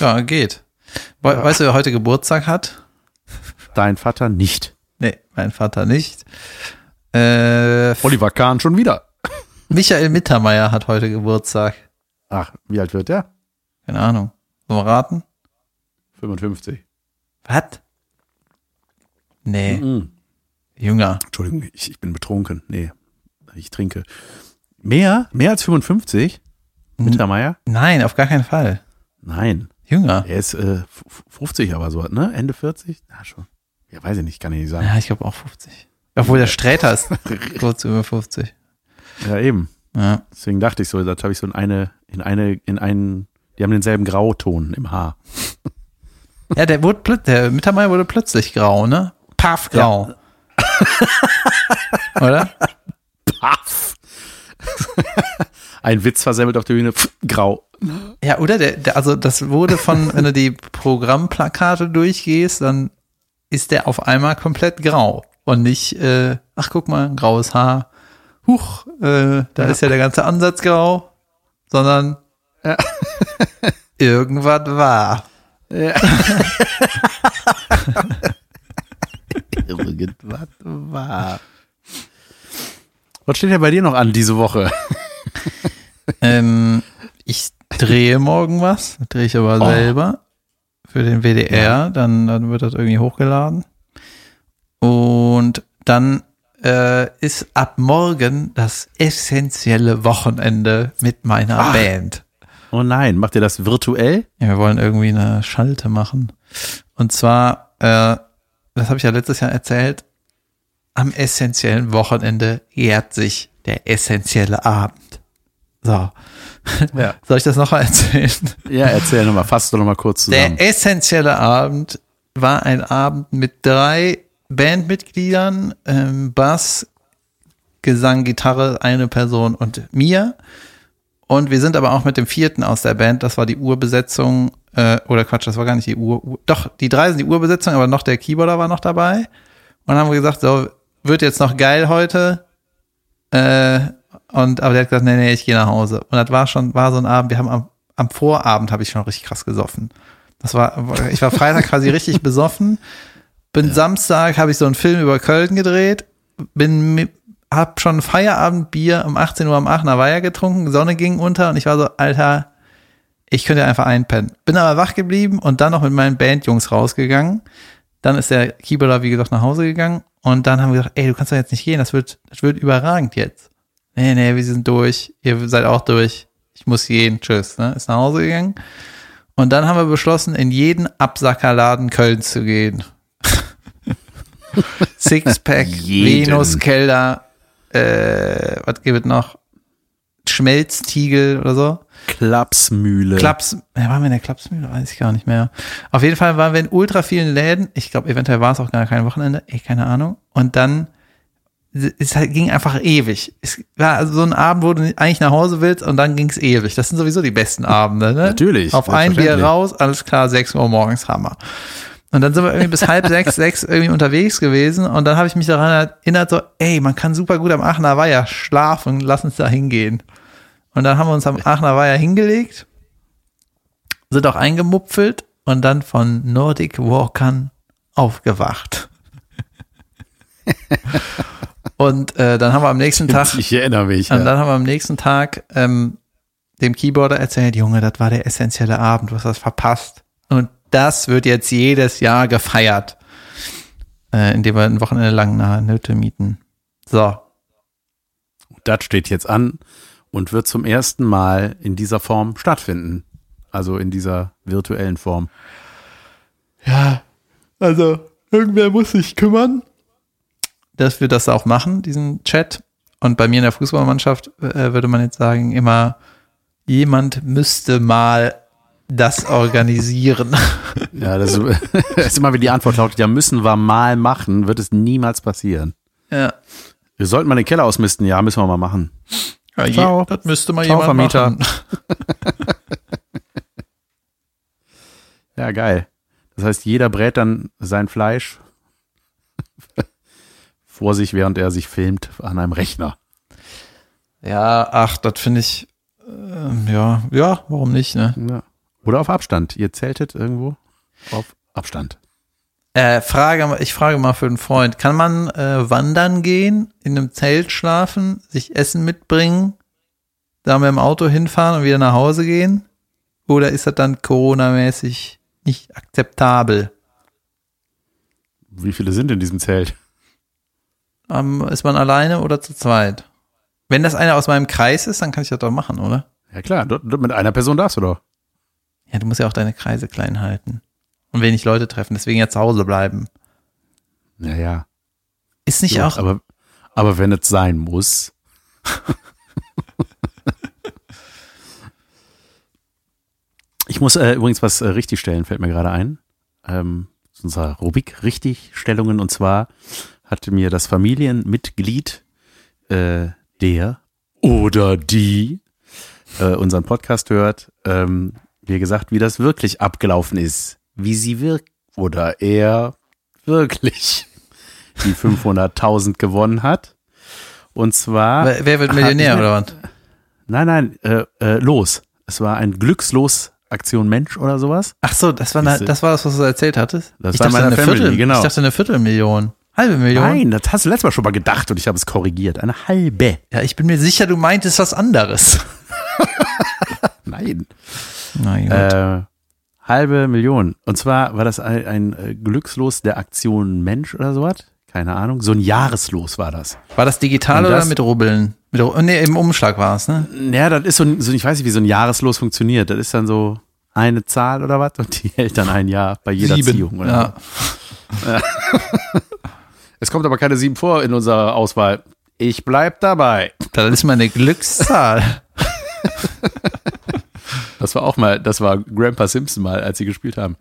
Speaker 3: Ja, geht. We Weißt du, wer heute Geburtstag hat?
Speaker 2: Dein Vater nicht.
Speaker 3: Nee, mein Vater nicht. Äh,
Speaker 2: Oliver Kahn schon wieder.
Speaker 3: Michael Mittermeier hat heute Geburtstag.
Speaker 2: Ach, wie alt wird der?
Speaker 3: Keine Ahnung. Sollen wir raten?
Speaker 2: 55.
Speaker 3: Was? Nee,
Speaker 2: Mhm.
Speaker 3: jünger.
Speaker 2: Entschuldigung, ich, ich bin betrunken. Nee, ich trinke. Mehr? Mehr als 55? Mittermeier?
Speaker 3: Nein, auf gar keinen Fall.
Speaker 2: Nein.
Speaker 3: Jünger.
Speaker 2: Er ist äh, f- 50 aber so, ne? Ende 40? Ja, schon. Ja, weiß ich nicht, kann ich nicht sagen.
Speaker 3: Ja, ich glaube auch 50. Obwohl der Sträter ist (laughs) kurz über 50.
Speaker 2: Ja, eben.
Speaker 3: Ja.
Speaker 2: Deswegen dachte ich so, das habe ich so in eine, in eine, in einen, die haben denselben Grauton im Haar.
Speaker 3: Ja, der wurde plötzlich, der Mittermeier wurde plötzlich grau, ne? Paff grau. (laughs) Oder?
Speaker 2: Paff! (laughs) Ein Witz versemmelt auf der Bühne, pff, grau.
Speaker 3: Ja, oder? Der, der, also das wurde von, wenn du die Programmplakate durchgehst, dann ist der auf einmal komplett grau. Und nicht, äh, ach guck mal, graues Haar. Huch, äh, da ist ja der ganze Ansatz grau. Sondern (laughs) irgendwas war.
Speaker 2: Irgendwas war. Was steht denn bei dir noch an diese Woche?
Speaker 3: Ähm, ich drehe morgen was, drehe ich aber selber für den WDR, dann, dann wird das irgendwie hochgeladen. Und dann äh, ist ab morgen das essentielle Wochenende mit meiner
Speaker 2: Ach.
Speaker 3: Band.
Speaker 2: Oh nein, macht ihr das virtuell?
Speaker 3: Ja, wir wollen irgendwie eine Schalte machen. Und zwar, äh, das habe ich ja letztes Jahr erzählt, am essentiellen Wochenende jährt sich der essentielle Abend. So.
Speaker 2: Ja. (laughs)
Speaker 3: Soll ich das noch mal erzählen?
Speaker 2: Ja, erzähl nochmal, fass doch nochmal kurz zusammen.
Speaker 3: Der essentielle Abend war ein Abend mit drei Bandmitgliedern, ähm, Bass, Gesang, Gitarre, eine Person und mir. Und wir sind aber auch mit dem vierten aus der Band, das war die Urbesetzung, äh, oder Quatsch, das war gar nicht die Ur doch, die drei sind die Urbesetzung, aber noch der Keyboarder war noch dabei. Und dann haben wir gesagt, so, wird jetzt noch geil heute. Äh, und, aber der hat gesagt, nee, nee, ich gehe nach Hause. Und das war schon, war so ein Abend, wir haben am, am Vorabend habe ich schon richtig krass gesoffen. Das war, ich war Freitag quasi (laughs) richtig besoffen. Bin Samstag, habe ich so einen Film über Köln gedreht. Bin, hab schon Feierabendbier um 18 Uhr am Aachener Weiher getrunken. Sonne ging unter und ich war so, Alter, ich könnte einfach einpennen. Bin aber wach geblieben und dann noch mit meinen Bandjungs rausgegangen. Dann ist der Keyboarder, wie gesagt, nach Hause gegangen und dann haben wir gesagt, ey, du kannst doch jetzt nicht gehen, das wird, das wird überragend jetzt. Nee, nee, wir sind durch, ihr seid auch durch, ich muss gehen, tschüss, ne? Ist nach Hause gegangen. Und dann haben wir beschlossen, in jeden Absackerladen Kölns zu gehen. (laughs) Sixpack,
Speaker 2: Jeden.
Speaker 3: Venuskelder, äh, was gibt es noch? Schmelztiegel oder so.
Speaker 2: Klapsmühle.
Speaker 3: Klaps, ja, waren wir in der Klapsmühle? Weiß ich gar nicht mehr. Auf jeden Fall waren wir in ultra vielen Läden. Ich glaube, eventuell war es auch gar kein Wochenende. Ey, keine Ahnung. Und dann, es ging einfach ewig. Es war also so ein Abend, wo du eigentlich nach Hause willst und dann ging es ewig. Das sind sowieso die besten Abende, ne?
Speaker 2: Natürlich,
Speaker 3: Auf ein Bier raus, alles klar, 6 Uhr morgens, Hammer. Und dann sind wir irgendwie bis halb (laughs) sechs, sechs irgendwie unterwegs gewesen und dann habe ich mich daran erinnert, so, ey, man kann super gut am Aachener Weiher schlafen, lass uns da hingehen. Und dann haben wir uns am Aachener Weiher hingelegt, sind auch eingemupfelt und dann von Nordic Walkern aufgewacht. (laughs) und äh, dann haben wir am nächsten Tag
Speaker 2: Ich erinnere mich.
Speaker 3: und
Speaker 2: Ja.
Speaker 3: dann haben wir am nächsten Tag ähm, dem Keyboarder erzählt, Junge, das war der essentielle Abend, du hast das verpasst. Und das wird jetzt jedes Jahr gefeiert, äh, indem wir ein Wochenende lang eine Hütte mieten. So,
Speaker 2: Das steht jetzt an und wird zum ersten Mal in dieser Form stattfinden. Also in dieser virtuellen Form.
Speaker 3: Ja, also irgendwer muss sich kümmern, dass wir das auch machen, diesen Chat. Und bei mir in der Fußballmannschaft äh, würde man jetzt sagen, immer jemand müsste mal das organisieren. (laughs)
Speaker 2: Ja, das, das ist immer wie die Antwort lautet, ja, müssen wir mal machen, wird es niemals passieren.
Speaker 3: ja.
Speaker 2: Wir sollten mal den Keller ausmisten, ja, müssen wir mal machen.
Speaker 3: Ja, je-
Speaker 2: Ciao.
Speaker 3: Das müsste mal
Speaker 2: Ciao,
Speaker 3: jemand
Speaker 2: Vermieter.
Speaker 3: machen. (laughs)
Speaker 2: Ja, geil. Das heißt, jeder brät dann sein Fleisch (laughs) vor sich, während er sich filmt an einem Rechner.
Speaker 3: Ja, ach, das finde ich, ähm, ja, ja, warum nicht, ne?
Speaker 2: Ja. Oder auf Abstand. Ihr zeltet irgendwo auf Abstand.
Speaker 3: Äh, Frage, ich frage mal für einen Freund, kann man äh, wandern gehen, in einem Zelt schlafen, sich Essen mitbringen, da mit dem Auto hinfahren und wieder nach Hause gehen? Oder ist das dann Corona-mäßig nicht akzeptabel?
Speaker 2: Wie viele sind in diesem Zelt?
Speaker 3: Ähm, ist man alleine oder zu zweit? Wenn das einer aus meinem Kreis ist, dann kann ich das doch machen, oder?
Speaker 2: Ja klar, mit einer Person darfst du doch.
Speaker 3: Ja, du musst ja auch deine Kreise klein halten. Und wenig Leute treffen, deswegen ja zu Hause bleiben.
Speaker 2: Ja, ja.
Speaker 3: Ist nicht
Speaker 2: So,
Speaker 3: auch,
Speaker 2: aber, aber wenn es sein muss. (laughs) ich muss äh, übrigens was äh, richtigstellen, fällt mir gerade ein. Ähm, zu unserer Rubrik Richtigstellungen. Und zwar hatte mir das Familienmitglied, äh, der oder die äh, unseren Podcast hört, ähm, mir gesagt, wie das wirklich abgelaufen ist. Wie sie wirkt oder er wirklich (laughs) die 500.000 gewonnen hat. Und zwar.
Speaker 3: wer, wer wird Millionär oder was?
Speaker 2: Nein, nein, äh, äh, los. Es war ein Glückslos-Aktion Mensch oder sowas.
Speaker 3: Ach so, das war, eine, das war das, was du erzählt hattest?
Speaker 2: Das
Speaker 3: ich
Speaker 2: war
Speaker 3: dachte
Speaker 2: meine
Speaker 3: eine
Speaker 2: Family,
Speaker 3: Viertel,
Speaker 2: genau.
Speaker 3: Ich dachte eine Viertelmillion. Halbe Million?
Speaker 2: Nein, das hast du letztes Mal schon mal gedacht und ich habe es korrigiert. Eine halbe.
Speaker 3: Ja, ich bin mir sicher, du meintest was anderes. (laughs)
Speaker 2: Nein.
Speaker 3: Gut.
Speaker 2: Äh, halbe Million. Und zwar war das ein, ein äh, Glückslos der Aktion Mensch oder sowas. Keine Ahnung. So ein Jahreslos war das.
Speaker 3: war das digital
Speaker 2: und
Speaker 3: oder
Speaker 2: das-
Speaker 3: mit Rubbeln? Mit, nee, im Umschlag war es, ne?
Speaker 2: Ja, das ist so, ein, so, ich weiß nicht, wie so ein Jahreslos funktioniert. Das ist dann so eine Zahl oder was und die hält dann ein Jahr bei jeder Ziehung. Oder?
Speaker 3: Ja. (laughs)
Speaker 2: Es kommt aber keine sieben vor in unserer Auswahl. Ich bleib dabei.
Speaker 3: Das ist meine Glückszahl. (laughs) (laughs)
Speaker 2: Das war auch mal, das war Grandpa Simpson mal, als sie gespielt haben.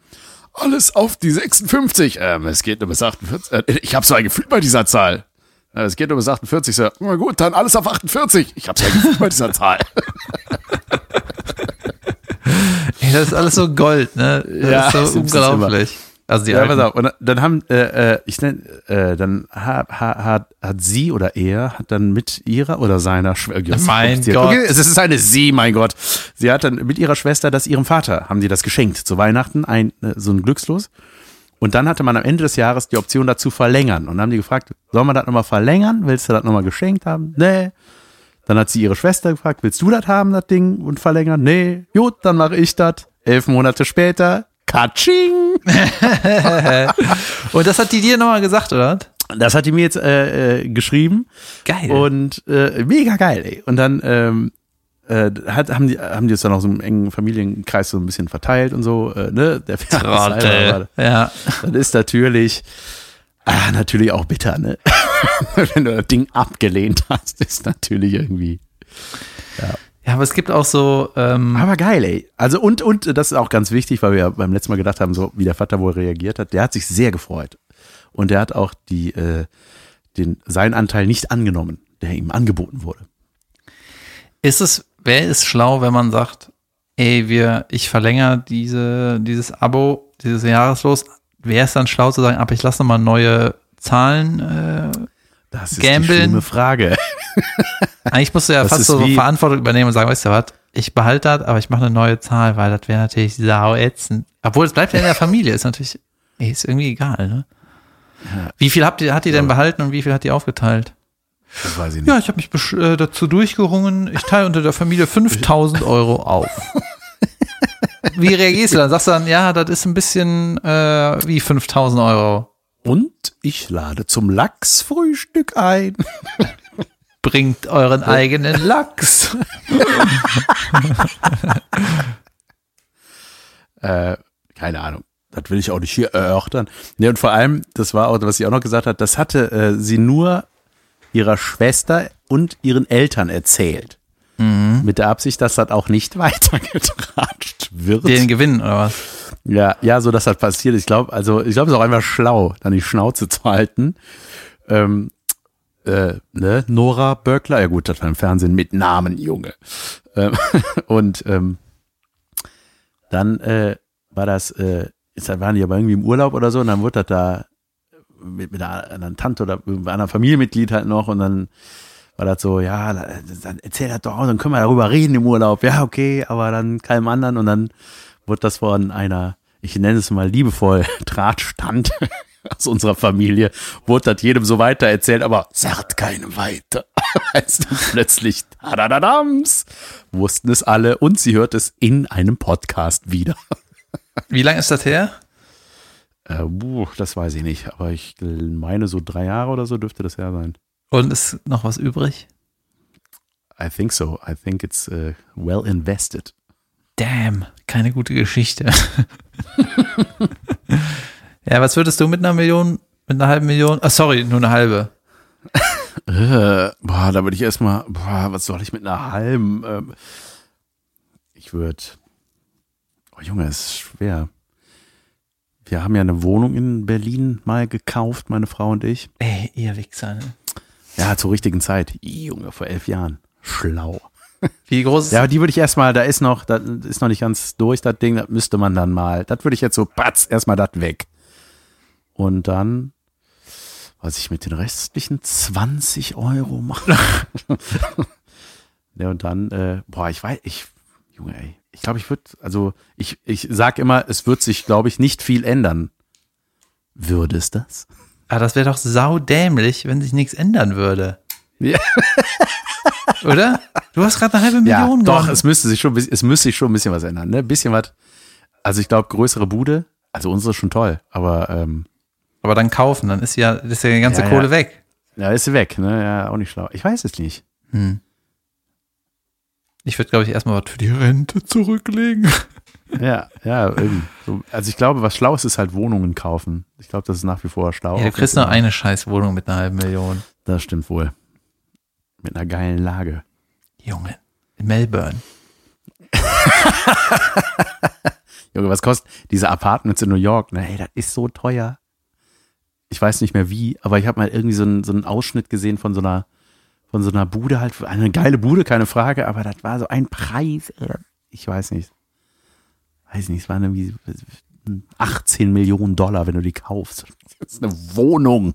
Speaker 2: Alles auf die 56. Ähm, es geht nur bis 48. Äh, ich habe so ein Gefühl bei dieser Zahl. Äh, Es geht nur bis 48. So, na gut, dann alles auf 48. Ich habe so ein Gefühl bei dieser Zahl. (laughs)
Speaker 3: Ey, das ist alles so Gold, ne? Das
Speaker 2: Ja,
Speaker 3: ist so unglaublich. Also die
Speaker 2: Ja,
Speaker 3: alten.
Speaker 2: auf. Und dann haben, äh, äh, ich nenn, äh, dann hat, hat, hat sie oder er hat dann mit ihrer oder seiner Schwester.
Speaker 3: Mein Gott.
Speaker 2: Okay, es ist eine sie, mein Gott. Sie hat dann mit ihrer Schwester das ihrem Vater, haben die das geschenkt zu Weihnachten, ein, äh, so ein Glückslos. Und dann hatte man am Ende des Jahres die Option dazu verlängern. Und dann haben die gefragt, sollen wir das nochmal verlängern? Willst du das nochmal geschenkt haben? Nee. Dann hat sie ihre Schwester gefragt, willst du das haben, das Ding, und verlängern? Nee, gut, dann mache ich das. Elf Monate später, Katsching! (laughs)
Speaker 3: Und das hat die dir nochmal gesagt, oder?
Speaker 2: Das hat die mir jetzt äh, äh, geschrieben.
Speaker 3: Geil.
Speaker 2: Und äh, mega geil, ey. Und dann ähm, äh, hat, haben, die, haben die es dann auch so im engen Familienkreis so ein bisschen verteilt und so. Äh, ne? Der
Speaker 3: Trottel. Ja.
Speaker 2: Das ist natürlich, ah, natürlich auch bitter, ne? (laughs) Wenn du das Ding abgelehnt hast, ist natürlich irgendwie.
Speaker 3: Ja, aber es gibt auch so, ähm,
Speaker 2: Aber geil, ey. Also und, und das ist auch ganz wichtig, weil wir ja beim letzten Mal gedacht haben, so wie der Vater wohl reagiert hat. Der hat sich sehr gefreut. Und der hat auch die, äh, den, seinen Anteil nicht angenommen, der ihm angeboten wurde.
Speaker 3: ist es, wer ist schlau, wenn man sagt, ey, wir, ich verlängere diese, dieses Abo, dieses Jahreslos, wer ist dann schlau zu sagen, aber ich lasse nochmal neue Zahlen, äh,
Speaker 2: Das ist
Speaker 3: Gambeln.
Speaker 2: die schlimme Frage. (laughs)
Speaker 3: eigentlich musst du ja
Speaker 2: Das
Speaker 3: fast so Verantwortung übernehmen und sagen, weißt du was, ich behalte das, aber ich mache eine neue Zahl, weil das wäre natürlich sau ätzend. Obwohl, es bleibt ja in der Familie, ist natürlich, ist irgendwie egal, ne? Wie viel habt ihr, hat die denn behalten und wie viel hat die aufgeteilt?
Speaker 2: Das weiß ich nicht.
Speaker 3: Ja, ich habe mich äh, dazu durchgerungen. Ich teile unter der Familie (laughs) 5000 Euro auf. Wie reagierst du dann? Sagst du dann, ja, das ist ein bisschen äh, wie 5000 Euro.
Speaker 2: Und ich lade zum Lachsfrühstück ein. (laughs)
Speaker 3: Bringt euren eigenen Lachs. (laughs)
Speaker 2: Äh, keine Ahnung. Das will ich auch nicht hier erörtern. Nee, und vor allem, das war auch, was sie auch noch gesagt hat, das hatte äh, sie nur ihrer Schwester und ihren Eltern erzählt. Mit der Absicht, dass das auch nicht (laughs) weitergetratscht wird.
Speaker 3: Den Gewinn oder was?
Speaker 2: Ja, ja, so dass das passiert. Ich glaube, also ich glaube, es ist auch einfach schlau, dann die Schnauze zu halten. Ähm, äh, ne, Nora Böckler, ja gut, das war im Fernsehen mit Namen, Junge. Ähm, (laughs) und ähm, dann äh, war das, äh, da waren die aber irgendwie im Urlaub oder so und dann wurde das da mit, mit einer anderen Tante oder mit einem Familienmitglied halt noch und dann war das so, ja, dann erzähl das doch, dann können wir darüber reden im Urlaub. Ja, okay, aber dann keinem anderen und dann wurde das von einer, ich nenne es mal liebevoll, (laughs) Drahtstand (laughs) aus unserer Familie, wurde das jedem so weiter erzählt, aber sagt keinem weiter. (laughs) Weißt du, plötzlich, tadadadams, wussten es alle und sie hört es in einem Podcast wieder.
Speaker 3: Wie lange ist das her?
Speaker 2: Äh, buh, das weiß ich nicht, aber ich meine, so drei Jahre oder so dürfte das ja sein.
Speaker 3: Und ist noch was übrig?
Speaker 2: I think so. I think it's uh, well invested.
Speaker 3: Damn, keine gute Geschichte. (laughs) ja, was würdest du mit einer Million, mit einer halben Million? Ah, sorry, nur eine halbe.
Speaker 2: Äh, boah, da würde ich erstmal, boah, was soll ich mit einer halben? Ähm, ich würde, oh Junge, es ist schwer. Wir haben ja eine Wohnung in Berlin mal gekauft, meine Frau und ich.
Speaker 3: Ey, ihr Wichser. Ne?
Speaker 2: Ja, zur richtigen Zeit. Junge, vor elf Jahren. Schlau.
Speaker 3: Wie groß ist
Speaker 2: Ja, aber die würde ich erstmal, da ist noch, das ist noch nicht ganz durch, das Ding, das müsste man dann mal, das würde ich jetzt so, patz, erstmal das weg. Und dann, was ich mit den restlichen 20 Euro mache. (laughs) ja, und dann, äh, boah, ich weiß, ich, Junge, ey, ich glaube, ich würde, also, ich, ich sag immer, es wird sich, glaube ich, nicht viel ändern. Würde es das?
Speaker 3: Ah, das wäre doch saudämlich, wenn sich nichts ändern würde.
Speaker 2: Ja. (laughs)
Speaker 3: Oder? Du hast gerade eine halbe
Speaker 2: Ja,
Speaker 3: Million
Speaker 2: doch,
Speaker 3: gewonnen.
Speaker 2: es müsste sich schon, ein bisschen- es müsste sich schon ein bisschen was ändern, ne? Ein bisschen was. Also ich glaube, größere Bude, also unsere ist schon toll, aber ähm,
Speaker 3: Aber dann kaufen, dann ist ja, ist ja die ganze
Speaker 2: Ja,
Speaker 3: Kohle
Speaker 2: ja.
Speaker 3: weg.
Speaker 2: ja, ist sie weg, ne? Ja, auch nicht schlau. Ich weiß es nicht.
Speaker 3: Hm. Ich würde, glaube ich, erstmal was für die Rente zurücklegen. (laughs)
Speaker 2: Ja, ja, irgendwie. So, also ich glaube, was schlau ist, ist halt Wohnungen kaufen. Ich glaube, das ist nach wie vor schlau.
Speaker 3: Ja, du kriegst nur eine scheiß Wohnung mit einer halben Million.
Speaker 2: Das stimmt wohl. Mit einer geilen Lage.
Speaker 3: Junge, in Melbourne. (laughs)
Speaker 2: Junge, was kostet diese Apartments in New York? Na, ey, das ist so teuer. Ich weiß nicht mehr wie, aber ich habe mal irgendwie so einen, so einen Ausschnitt gesehen von so einer von so einer Bude halt. Eine geile Bude, keine Frage, aber das war so ein Preis. Ich weiß nicht. Weiß nicht, es waren irgendwie 18 Millionen Dollar, wenn du die kaufst. Das ist eine Wohnung.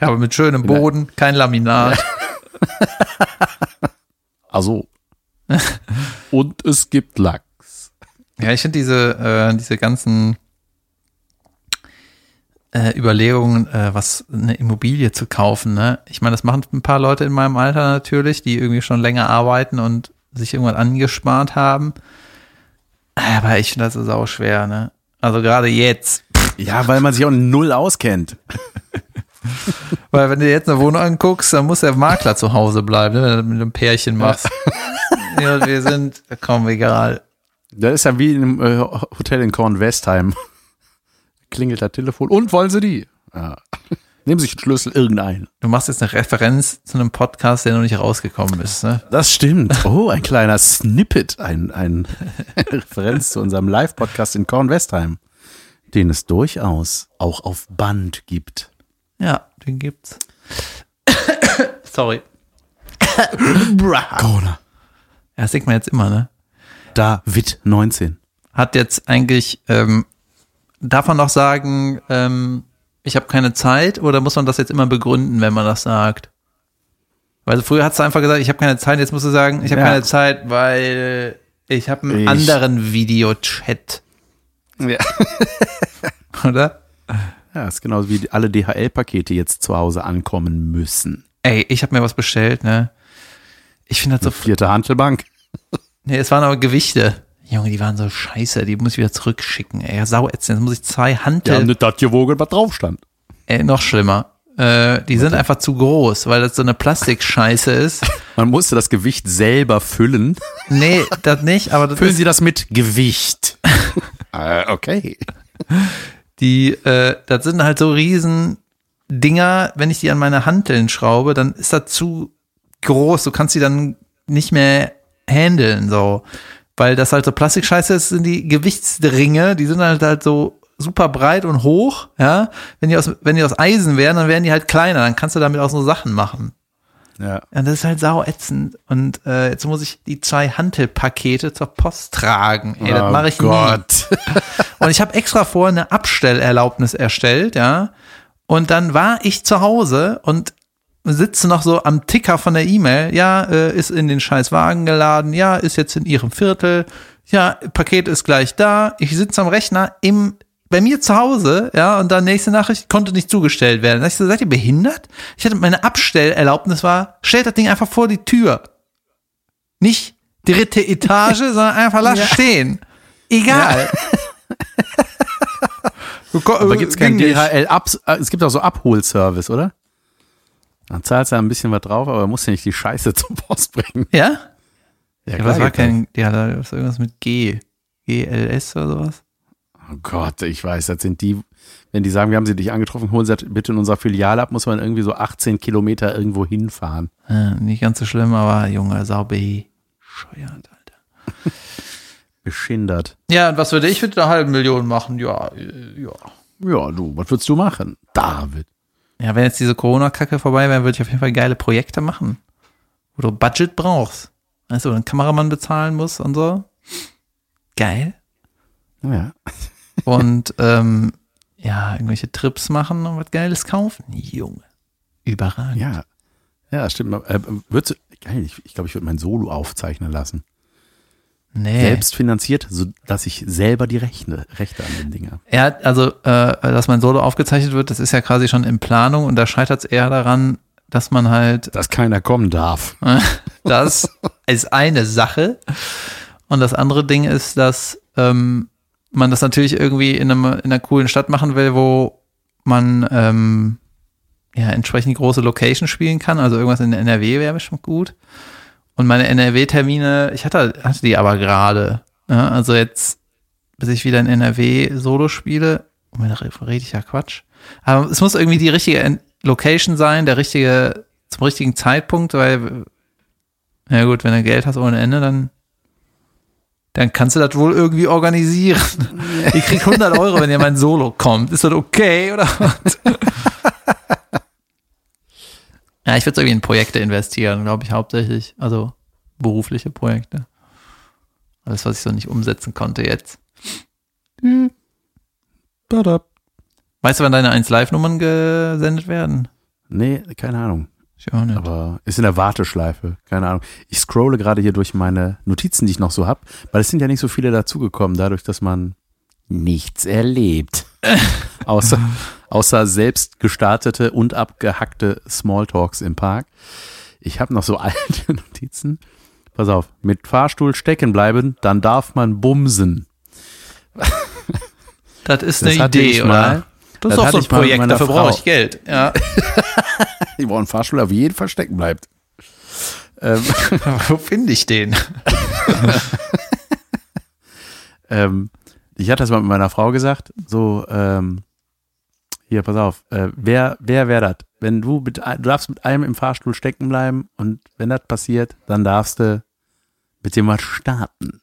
Speaker 3: Ja, aber mit schönem Boden, kein Laminat. (laughs) (laughs)
Speaker 2: Also. Und es gibt Lachs.
Speaker 3: Ja, ich finde diese, äh, diese ganzen äh, Überlegungen, äh, was eine Immobilie zu kaufen. Ne? Ich meine, das machen ein paar Leute in meinem Alter natürlich, die irgendwie schon länger arbeiten und sich irgendwann angespart haben. Aber ich finde das ist auch schwer. Ne? Also gerade jetzt,
Speaker 2: Ja, weil man sich auch null auskennt. (laughs) (laughs)
Speaker 3: weil wenn du jetzt eine Wohnung anguckst, dann muss der Makler zu Hause bleiben, ne? wenn du mit einem Pärchen machst. (laughs) Ja, wir sind, komm, egal.
Speaker 2: Das ist ja wie in einem äh, Hotel in Kornwestheim. (laughs) Klingelt das Telefon. Und wollen Sie die? Ja. Nehmen Sie sich den Schlüssel irgendein.
Speaker 3: Du machst jetzt eine Referenz zu einem Podcast, der noch nicht rausgekommen ist. Ne?
Speaker 2: Das stimmt. Oh, ein kleiner Snippet, ein, ein Referenz zu unserem Live-Podcast in Kornwestheim, den es durchaus auch auf Band gibt.
Speaker 3: Ja, den gibt's. (coughs) Sorry. (coughs)
Speaker 2: Corona.
Speaker 3: Ja, das denkt man jetzt immer, ne?
Speaker 2: David 19.
Speaker 3: Hat jetzt eigentlich, ähm, darf man noch sagen, ähm, ich habe keine Zeit oder muss man das jetzt immer begründen, wenn man das sagt? Weil früher hat's einfach gesagt, ich habe keine Zeit, jetzt musst du sagen, ich habe
Speaker 2: Ja.
Speaker 3: keine Zeit, weil ich habe einen
Speaker 2: Ich-
Speaker 3: anderen Videochat,
Speaker 2: Ja. (laughs)
Speaker 3: oder?
Speaker 2: Ja, ist genauso wie alle DHL-Pakete jetzt zu Hause ankommen müssen.
Speaker 3: Ey, ich habe mir was bestellt, ne? Ich finde das so
Speaker 2: Vierte Handelbank. (laughs)
Speaker 3: Nee, es waren aber Gewichte. Junge, die waren so scheiße, die muss ich wieder zurückschicken. Ey, sau ätzend. Jetzt muss ich zwei
Speaker 2: Ja,
Speaker 3: Hantel,
Speaker 2: nicht das gewogen, was drauf stand.
Speaker 3: ey, noch schlimmer. Äh, die sind einfach zu groß, weil das so eine Plastikscheiße ist. (laughs)
Speaker 2: Man musste das Gewicht selber füllen. (laughs)
Speaker 3: Nee, das nicht, aber das
Speaker 2: Füllen Sie das mit Gewicht. äh, okay.
Speaker 3: Die, äh, das sind halt so riesen Dinger, wenn ich die an meine Hanteln schraube, dann ist das zu groß. Du kannst die dann nicht mehr handeln, so. Weil das halt so Plastikscheiße ist, sind die Gewichtsringe, die sind halt halt so super breit und hoch, ja. Wenn die aus, wenn die aus Eisen wären, dann wären die halt kleiner, dann kannst du damit auch so Sachen machen.
Speaker 2: Ja.
Speaker 3: Ja, das ist halt sau ätzend. Und äh, jetzt muss ich die zwei Hantelpakete zur Post tragen. Ey, das mache ich nie. (laughs) Und ich habe extra vor eine Abstellerlaubnis erstellt, ja. Und dann war ich zu Hause und sitze noch so am Ticker von der E-Mail. Ja, äh, ist in den scheiß Wagen geladen. Ja, ist jetzt in ihrem Viertel. Ja, Paket ist gleich da. Ich sitze am Rechner im bei mir zu Hause, ja, und dann nächste Nachricht konnte nicht zugestellt werden. Da ich so, seid ihr behindert? Ich hatte meine Abstellerlaubnis war, stellt das Ding einfach vor die Tür. Nicht dritte Etage, (laughs) sondern einfach lass stehen. Egal.
Speaker 2: Aber
Speaker 3: Ging nicht.
Speaker 2: DHL ab es gibt auch so Abholservice, oder? Dann zahlst du ein bisschen was drauf, aber musst ja nicht die Scheiße (laughs) zur Post bringen.
Speaker 3: Ja?
Speaker 2: Ja,
Speaker 3: Ja, was war kein, ja, da ist irgendwas mit G. GLS oder sowas?
Speaker 2: Oh Gott, ich weiß, das sind die, wenn die sagen, wir haben sie dich angetroffen, holen sie das bitte in unserer Filiale ab, muss man irgendwie so 18 Kilometer irgendwo hinfahren.
Speaker 3: Ja, nicht ganz so schlimm, aber Junge, sau bescheuert, Alter. (laughs)
Speaker 2: Beschindert.
Speaker 3: Ja, und was würde ich mit einer halben Million machen? Ja, äh, ja.
Speaker 2: Ja, du, was würdest du machen? David.
Speaker 3: Ja, wenn jetzt diese Corona-Kacke vorbei wäre, würde ich auf jeden Fall geile Projekte machen. Wo du Budget brauchst. Weißt du, einen Kameramann bezahlen musst und so. Geil.
Speaker 2: Ja.
Speaker 3: Und ähm, ja, irgendwelche Trips machen und was Geiles kaufen. Junge. Überragend.
Speaker 2: Ja. Ja, stimmt. Äh, würdest du, geil, ich, ich glaube, ich würde mein Solo aufzeichnen lassen.
Speaker 3: Nee.
Speaker 2: Selbst finanziert, so dass ich selber die Rechte, Rechte an den Ding habe.
Speaker 3: Ja, also, äh, dass mein Solo aufgezeichnet wird, das ist ja quasi schon in Planung und da scheitert es eher daran, dass man halt,
Speaker 2: Dass keiner kommen darf. (laughs)
Speaker 3: das ist eine Sache. Und das andere Ding ist, dass ähm, man das natürlich irgendwie in, einem, in einer coolen Stadt machen will, wo man ähm, ja entsprechend große Location spielen kann. Also irgendwas in der NRW wäre bestimmt gut. Und meine NRW-Termine, ich hatte, hatte die aber gerade. Ja, also jetzt, bis ich wieder in NRW Solo spiele, Moment, da rede ich ja Quatsch. Aber es muss irgendwie die richtige Location sein, der richtige, zum richtigen Zeitpunkt, weil, ja gut, wenn du Geld hast ohne Ende, dann, dann kannst du das wohl irgendwie organisieren. Ich krieg 100 Euro, wenn ihr mein Solo kommt. Ist das okay oder was? (laughs) Ja, ich würde irgendwie in Projekte investieren, glaube ich, hauptsächlich. Also berufliche Projekte. Alles, was ich so nicht umsetzen konnte jetzt. Weißt du, wann deine 1 Live-Nummern gesendet werden?
Speaker 2: Nee, keine Ahnung.
Speaker 3: Ich auch nicht.
Speaker 2: Aber ist in der Warteschleife. Keine Ahnung. Ich scrolle gerade hier durch meine Notizen, die ich noch so hab, weil es sind ja nicht so viele dazugekommen, dadurch, dass man nichts erlebt. (laughs) außer, außer selbst gestartete und abgehackte Smalltalks im Park. Ich habe noch so (laughs) alte Notizen. Pass auf, mit Fahrstuhl stecken bleiben, dann darf man bumsen. (laughs)
Speaker 3: Das ist
Speaker 2: Das
Speaker 3: eine Idee,
Speaker 2: ich
Speaker 3: oder?
Speaker 2: mal.
Speaker 3: Das
Speaker 2: Das
Speaker 3: ist auch
Speaker 2: hatte
Speaker 3: so ein
Speaker 2: ich
Speaker 3: Projekt, dafür brauche ich Geld. Ja. (laughs)
Speaker 2: Die wollen Fahrstuhl auf jeden Fall stecken bleibt. Ähm,
Speaker 3: Wo finde ich den?
Speaker 2: ähm, ich hatte das mal mit meiner Frau gesagt, so, ähm, hier, pass auf, äh, wer, wer wäre das? Wenn du mit, du darfst mit einem im Fahrstuhl stecken bleiben und wenn das passiert, dann darfst du mit dem mal starten.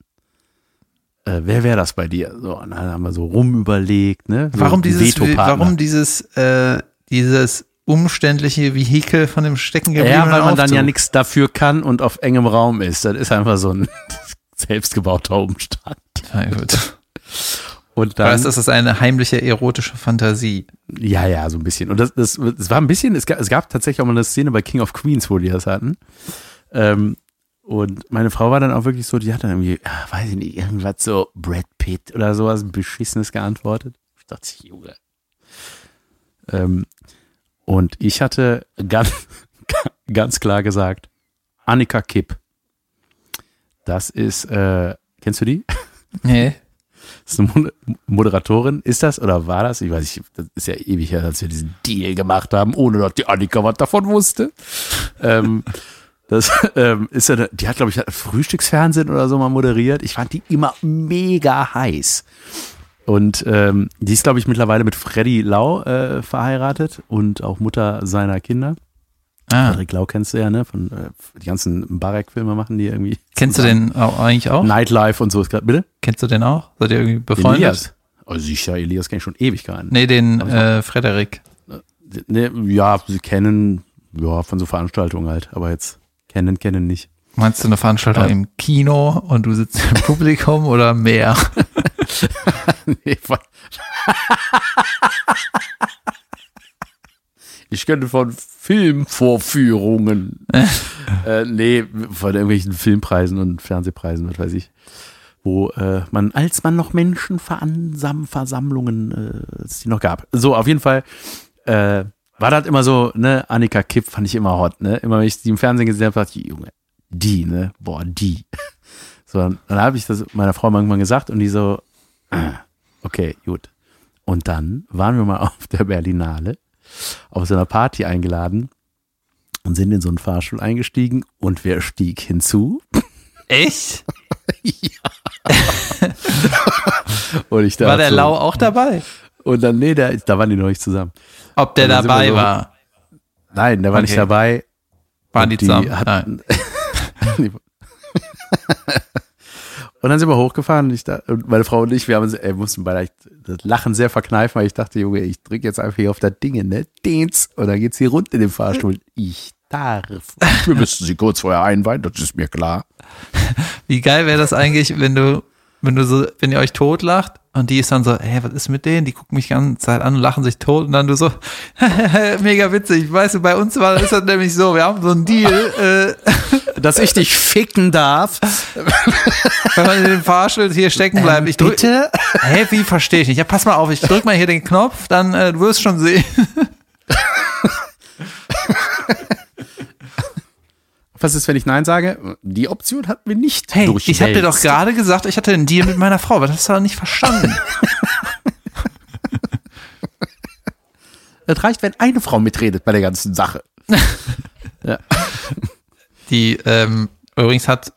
Speaker 2: Äh, wer wäre das bei dir? So, und dann haben wir so rumüberlegt, ne? So
Speaker 3: Warum
Speaker 2: die
Speaker 3: dieses, warum dieses, äh, dieses umständliche Vehikel von dem Stecken
Speaker 2: Ja, weil man dann
Speaker 3: Aufzug?
Speaker 2: ja nichts dafür kann und auf engem Raum ist. Das ist einfach so ein (laughs) selbstgebauter Umstand.
Speaker 3: Na gut.
Speaker 2: Und dann,
Speaker 3: Weißt du, das ist eine heimliche erotische Fantasie.
Speaker 2: Ja, ja, so ein bisschen. Und das, das, das war ein bisschen, es gab, es gab tatsächlich auch mal eine Szene bei King of Queens, wo die das hatten. Ähm, und meine Frau war dann auch wirklich so, die hat dann irgendwie, ah, weiß ich nicht, irgendwas so Brad Pitt oder sowas, ein beschissenes geantwortet. Ich dachte, Junge. Ähm, und ich hatte ganz, (laughs) ganz klar gesagt, Annika Kipp. Das ist, äh, kennst du die?
Speaker 3: Nee.
Speaker 2: Ist eine Mod- Moderatorin. Ist das oder war das? Ich weiß nicht, das ist ja ewig her, als wir diesen Deal gemacht haben, ohne dass die Annika was davon wusste. ähm, das ähm, ist ja, eine- die hat, glaube ich, Frühstücksfernsehen oder so mal moderiert. Ich fand die immer mega heiß. Und ähm, die ist, glaube ich, mittlerweile mit Freddy Lau äh, verheiratet und auch Mutter seiner Kinder.
Speaker 3: Ah,
Speaker 2: Frederik Lau kennst du ja, ne? Von äh, die ganzen Barek-Filme machen die irgendwie.
Speaker 3: kennst du den auch, eigentlich auch?
Speaker 2: Nightlife und so. Ist grad, bitte?
Speaker 3: Kennst du den auch? Seid ihr irgendwie befreundet?
Speaker 2: Elias. Oh, sicher, Elias kenne ich schon ewig gar nicht.
Speaker 3: Nee, den äh, Frederik.
Speaker 2: Ne, ja, sie kennen, ja, von so Veranstaltungen halt, aber jetzt kennen, kennen nicht.
Speaker 3: Meinst du eine Veranstaltung
Speaker 2: Ja.
Speaker 3: im Kino und du sitzt im (laughs) Publikum oder mehr? (laughs)
Speaker 2: Nee, (laughs) ich könnte von Filmvorführungen, (laughs) äh, nee, von irgendwelchen Filmpreisen und Fernsehpreisen, was weiß ich, wo äh, man, als man noch Menschenversammlungen, äh, es die noch gab. So, auf jeden Fall äh, war das immer so, ne, Annika Kipp fand ich immer hot, ne, immer wenn ich die im Fernsehen gesehen habe, dachte ich, Junge, die, ne, boah, die. (laughs) So, dann habe ich das meiner Frau irgendwann gesagt und die so, ah, okay, gut. Und dann waren wir mal (laughs) auf der Berlinale, auf so einer Party eingeladen und sind in so einen Fahrstuhl eingestiegen und wer stieg hinzu?
Speaker 3: Echt? (laughs)
Speaker 2: Und ich dachte
Speaker 3: War der Lau auch dabei?
Speaker 2: Und dann, nee, der, da waren die noch nicht zusammen.
Speaker 3: Ob der dabei
Speaker 2: so-
Speaker 3: war?
Speaker 2: Nein, der war nicht
Speaker 3: Okay.
Speaker 2: dabei.
Speaker 3: Waren die
Speaker 2: die
Speaker 3: zusammen?
Speaker 2: hatten-
Speaker 3: Nein. (laughs) (laughs)
Speaker 2: Und dann sind wir hochgefahren und, ich da, und meine Frau und ich, wir haben uns, ey, mussten beide das Lachen sehr verkneifen, weil ich dachte, Junge, ich drücke jetzt einfach hier auf das Ding, ne? Dings. Und dann geht's hier rund in den Fahrstuhl. Ich darf. Wir müssen sie kurz vorher einweihen, das ist mir klar.
Speaker 3: Wie geil wäre das eigentlich, wenn du, wenn du so, wenn ihr euch totlacht und die ist dann so, hey, was ist mit denen? Die gucken mich die ganze Zeit an und lachen sich tot und dann du so, (laughs) mega witzig. Weißt du, bei uns war ist das nämlich so, wir haben so einen Deal, äh, (laughs)
Speaker 2: Dass ich dich ficken darf.
Speaker 3: wenn man in dem Fahrstuhl hier stecken bleibt. Ich drück,
Speaker 2: Bitte?
Speaker 3: Hä, wie verstehe ich nicht? Ja, pass mal auf, ich drück mal hier den Knopf, dann äh, du wirst schon sehen. (laughs)
Speaker 2: Was ist, wenn ich Nein sage? Die Option hatten wir nicht.
Speaker 3: Hey, ich habe dir doch gerade gesagt, ich hatte einen Deal mit meiner Frau, aber das hast du doch nicht verstanden. (laughs)
Speaker 2: Es reicht, wenn eine Frau mitredet bei der ganzen Sache. (laughs)
Speaker 3: Die ähm, übrigens hat,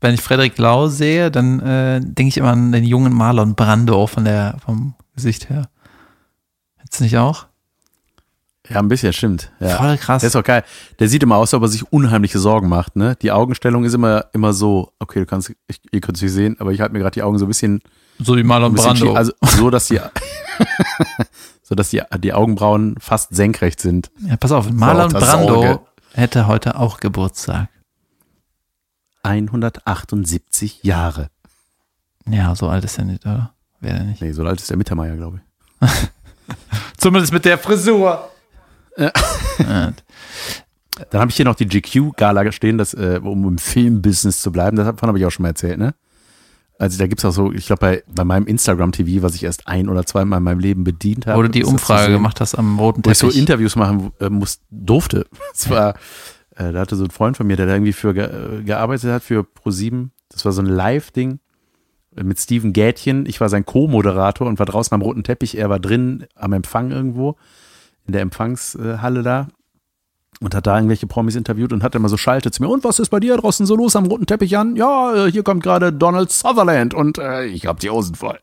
Speaker 3: wenn ich Frederik Lau sehe, dann äh, denke ich immer an den jungen Marlon Brando von der vom Gesicht her. Jetzt nicht auch?
Speaker 2: Ja, ein bisschen, stimmt. Ja.
Speaker 3: Voll krass.
Speaker 2: Der ist auch geil. Der sieht immer aus, als ob er sich unheimliche Sorgen macht, ne? Die Augenstellung ist immer, immer so, okay, du kannst, ich, ihr könnt es nicht sehen, aber ich halte mir gerade die Augen so ein bisschen,
Speaker 3: so wie Marlon Brando.
Speaker 2: also so, dass die, (laughs) so dass die, die Augenbrauen fast senkrecht sind.
Speaker 3: ja, pass auf, Marlon Brando
Speaker 2: Sorge.
Speaker 3: hätte heute auch Geburtstag.
Speaker 2: 178 Jahre.
Speaker 3: Ja, so alt ist er nicht, oder? Wäre er nicht.
Speaker 2: Nee, so alt ist der Mittermeier, glaube ich. (laughs)
Speaker 3: Zumindest mit der Frisur. Ja. (laughs)
Speaker 2: Dann habe ich hier noch die GQ-Gala stehen, das, äh, um im Filmbusiness zu bleiben. Davon habe ich auch schon mal erzählt, ne? Also da gibt's auch so, ich glaube bei, bei meinem Instagram-TV, was ich erst ein oder zweimal in meinem Leben bedient habe.
Speaker 3: Wo du die
Speaker 2: das
Speaker 3: Umfrage
Speaker 2: sehen,
Speaker 3: gemacht hast am roten
Speaker 2: Wo ich so
Speaker 3: Teppich.
Speaker 2: Interviews machen äh, muss, durfte. (laughs) Es war, äh, da hatte so ein Freund von mir, der da irgendwie für ge äh, gearbeitet hat, für Pro7. Das war so ein Live-Ding äh, mit Steven Gätchen. Ich war sein Co-Moderator und war draußen am roten Teppich. Er war drin am Empfang irgendwo, in der Empfangshalle da. Und hat da irgendwelche Promis interviewt und hat immer so Schalte zu mir. Und was ist bei dir draußen so los am roten Teppich an? Ja, äh, hier kommt gerade Donald Sutherland und äh, ich hab die Hosen voll.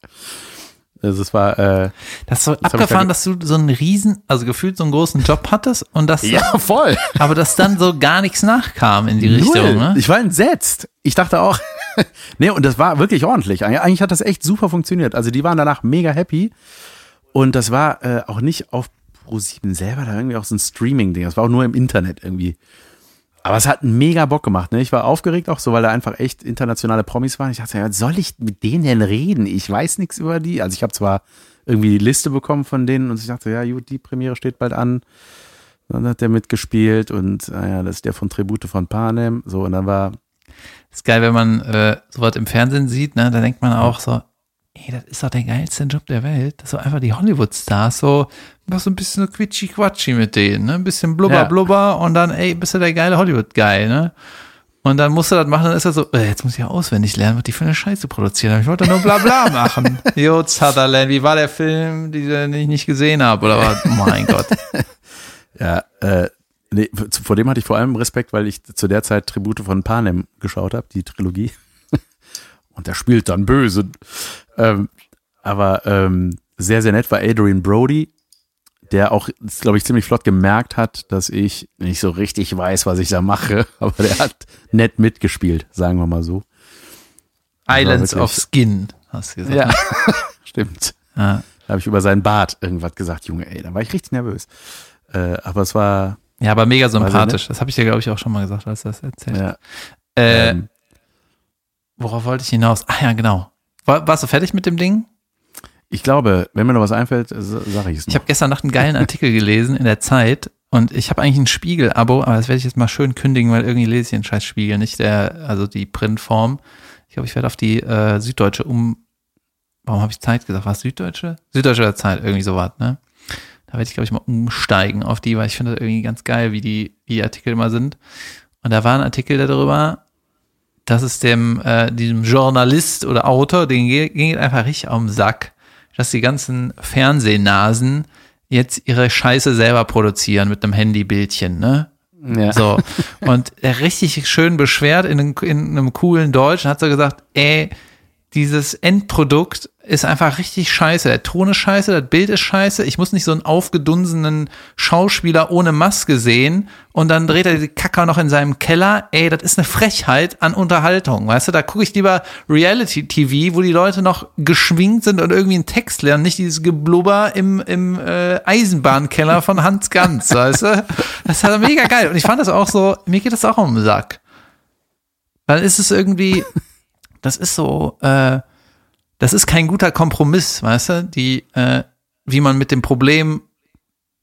Speaker 2: Also es war, äh,
Speaker 3: Das ist so
Speaker 2: ich
Speaker 3: abgefahren,
Speaker 2: da-
Speaker 3: dass du so einen riesen, also gefühlt so einen großen Job hattest und das, (laughs)
Speaker 2: ja, voll.
Speaker 3: aber dass dann so gar nichts nachkam in die Richtung,
Speaker 2: Null.
Speaker 3: ne?
Speaker 2: Ich war entsetzt. Ich dachte auch, (laughs) nee, und das war wirklich ordentlich. Eig- Eigentlich hat das echt super funktioniert. Also die waren danach mega happy. Und das war äh, auch nicht auf Pro7 selber, da irgendwie auch so ein Streaming-Ding. Das war auch nur im Internet irgendwie. Aber es hat mega Bock gemacht. Ne? Ich war aufgeregt auch so, weil da einfach echt internationale Promis waren. Ich dachte, ja, soll ich mit denen denn reden? Ich weiß nichts über die. Also ich habe zwar irgendwie die Liste bekommen von denen und ich dachte, ja gut, die Premiere steht bald an. Dann hat der mitgespielt und naja, das ist der von Tribute von Panem. So, und dann war,
Speaker 3: ist geil, wenn man äh, sowas im Fernsehen sieht, ne? Da denkt man auch so, ey, das ist doch der geilste Job der Welt. Das so einfach die Hollywood-Stars, so, machst so ein bisschen so quitschi-quatschi mit denen, ne? Ein bisschen blubber,
Speaker 2: Ja.
Speaker 3: blubber und dann, ey, bist du der geile Hollywood-Guy, ne? Und dann musst du das machen, dann ist er so, äh, jetzt muss ich ja auswendig lernen, was die für eine Scheiße produzieren. Ich wollte nur bla bla (laughs) machen. Jo, Sutherland, wie war der Film, den ich nicht gesehen habe? Oder was? Mein Gott. (laughs)
Speaker 2: ja, äh, nee, vor dem hatte ich vor allem Respekt, weil ich zu der Zeit Tribute von Panem geschaut habe, die Trilogie. Und der spielt dann böse. Ähm, aber ähm, sehr, sehr nett war Adrian Brody, der auch, glaube ich, ziemlich flott gemerkt hat, dass ich nicht so richtig weiß, was ich da mache. (laughs) Aber der hat nett mitgespielt, sagen wir mal so.
Speaker 3: Islands of Skin, hast du gesagt.
Speaker 2: Ja,
Speaker 3: ne? (laughs)
Speaker 2: stimmt.
Speaker 3: Ja.
Speaker 2: Da habe ich über seinen Bart irgendwas gesagt, Junge, ey, da war ich richtig nervös. Äh, aber es war,
Speaker 3: Ja, aber mega sympathisch. Das habe ich dir, glaube ich, auch schon mal gesagt, als du das erzählt hast.
Speaker 2: ja,
Speaker 3: Äh,
Speaker 2: ähm,
Speaker 3: worauf wollte ich hinaus? Ah ja, genau. War, warst du fertig mit dem Ding?
Speaker 2: ich glaube, wenn mir noch was einfällt, sage ich es.
Speaker 3: Ich habe gestern Nacht einen geilen Artikel gelesen in der Zeit und ich habe eigentlich ein Spiegel-Abo, aber das werde ich jetzt mal schön kündigen, weil irgendwie lese ich den scheiß Spiegel, nicht der, also die Printform. Ich glaube, ich werde auf die äh, Süddeutsche um. Warum habe ich Zeit gesagt? War es Süddeutsche? Süddeutsche oder Zeit, irgendwie sowas, ne? Da werde ich, glaube ich, mal umsteigen auf die, weil ich finde das irgendwie ganz geil, wie die, wie die Artikel immer sind. Und da war ein Artikel darüber, dass es dem, äh, diesem Journalist oder Autor, den ging einfach richtig auf den Sack, dass die ganzen Fernsehnasen jetzt ihre Scheiße selber produzieren mit einem Handybildchen, ne?
Speaker 2: ja.
Speaker 3: So. Und er richtig schön beschwert in einem, in einem coolen Deutsch hat so gesagt, ey, dieses Endprodukt ist einfach richtig scheiße. Der Ton ist scheiße, das Bild ist scheiße. Ich muss nicht so einen aufgedunsenen Schauspieler ohne Maske sehen und dann dreht er die Kacker noch in seinem Keller. Ey, das ist eine Frechheit an Unterhaltung. Weißt du, da gucke ich lieber Reality-TV, wo die Leute noch geschwingt sind und irgendwie einen Text lernen, nicht dieses Geblubber im, im äh, Eisenbahnkeller von Hans Ganz, (laughs) weißt du? Das ist halt mega geil. Und ich fand das auch so, mir geht das auch um den Sack. Weil ist es irgendwie, das ist so, äh, das ist kein guter Kompromiss, weißt du, die, äh, wie man mit dem Problem,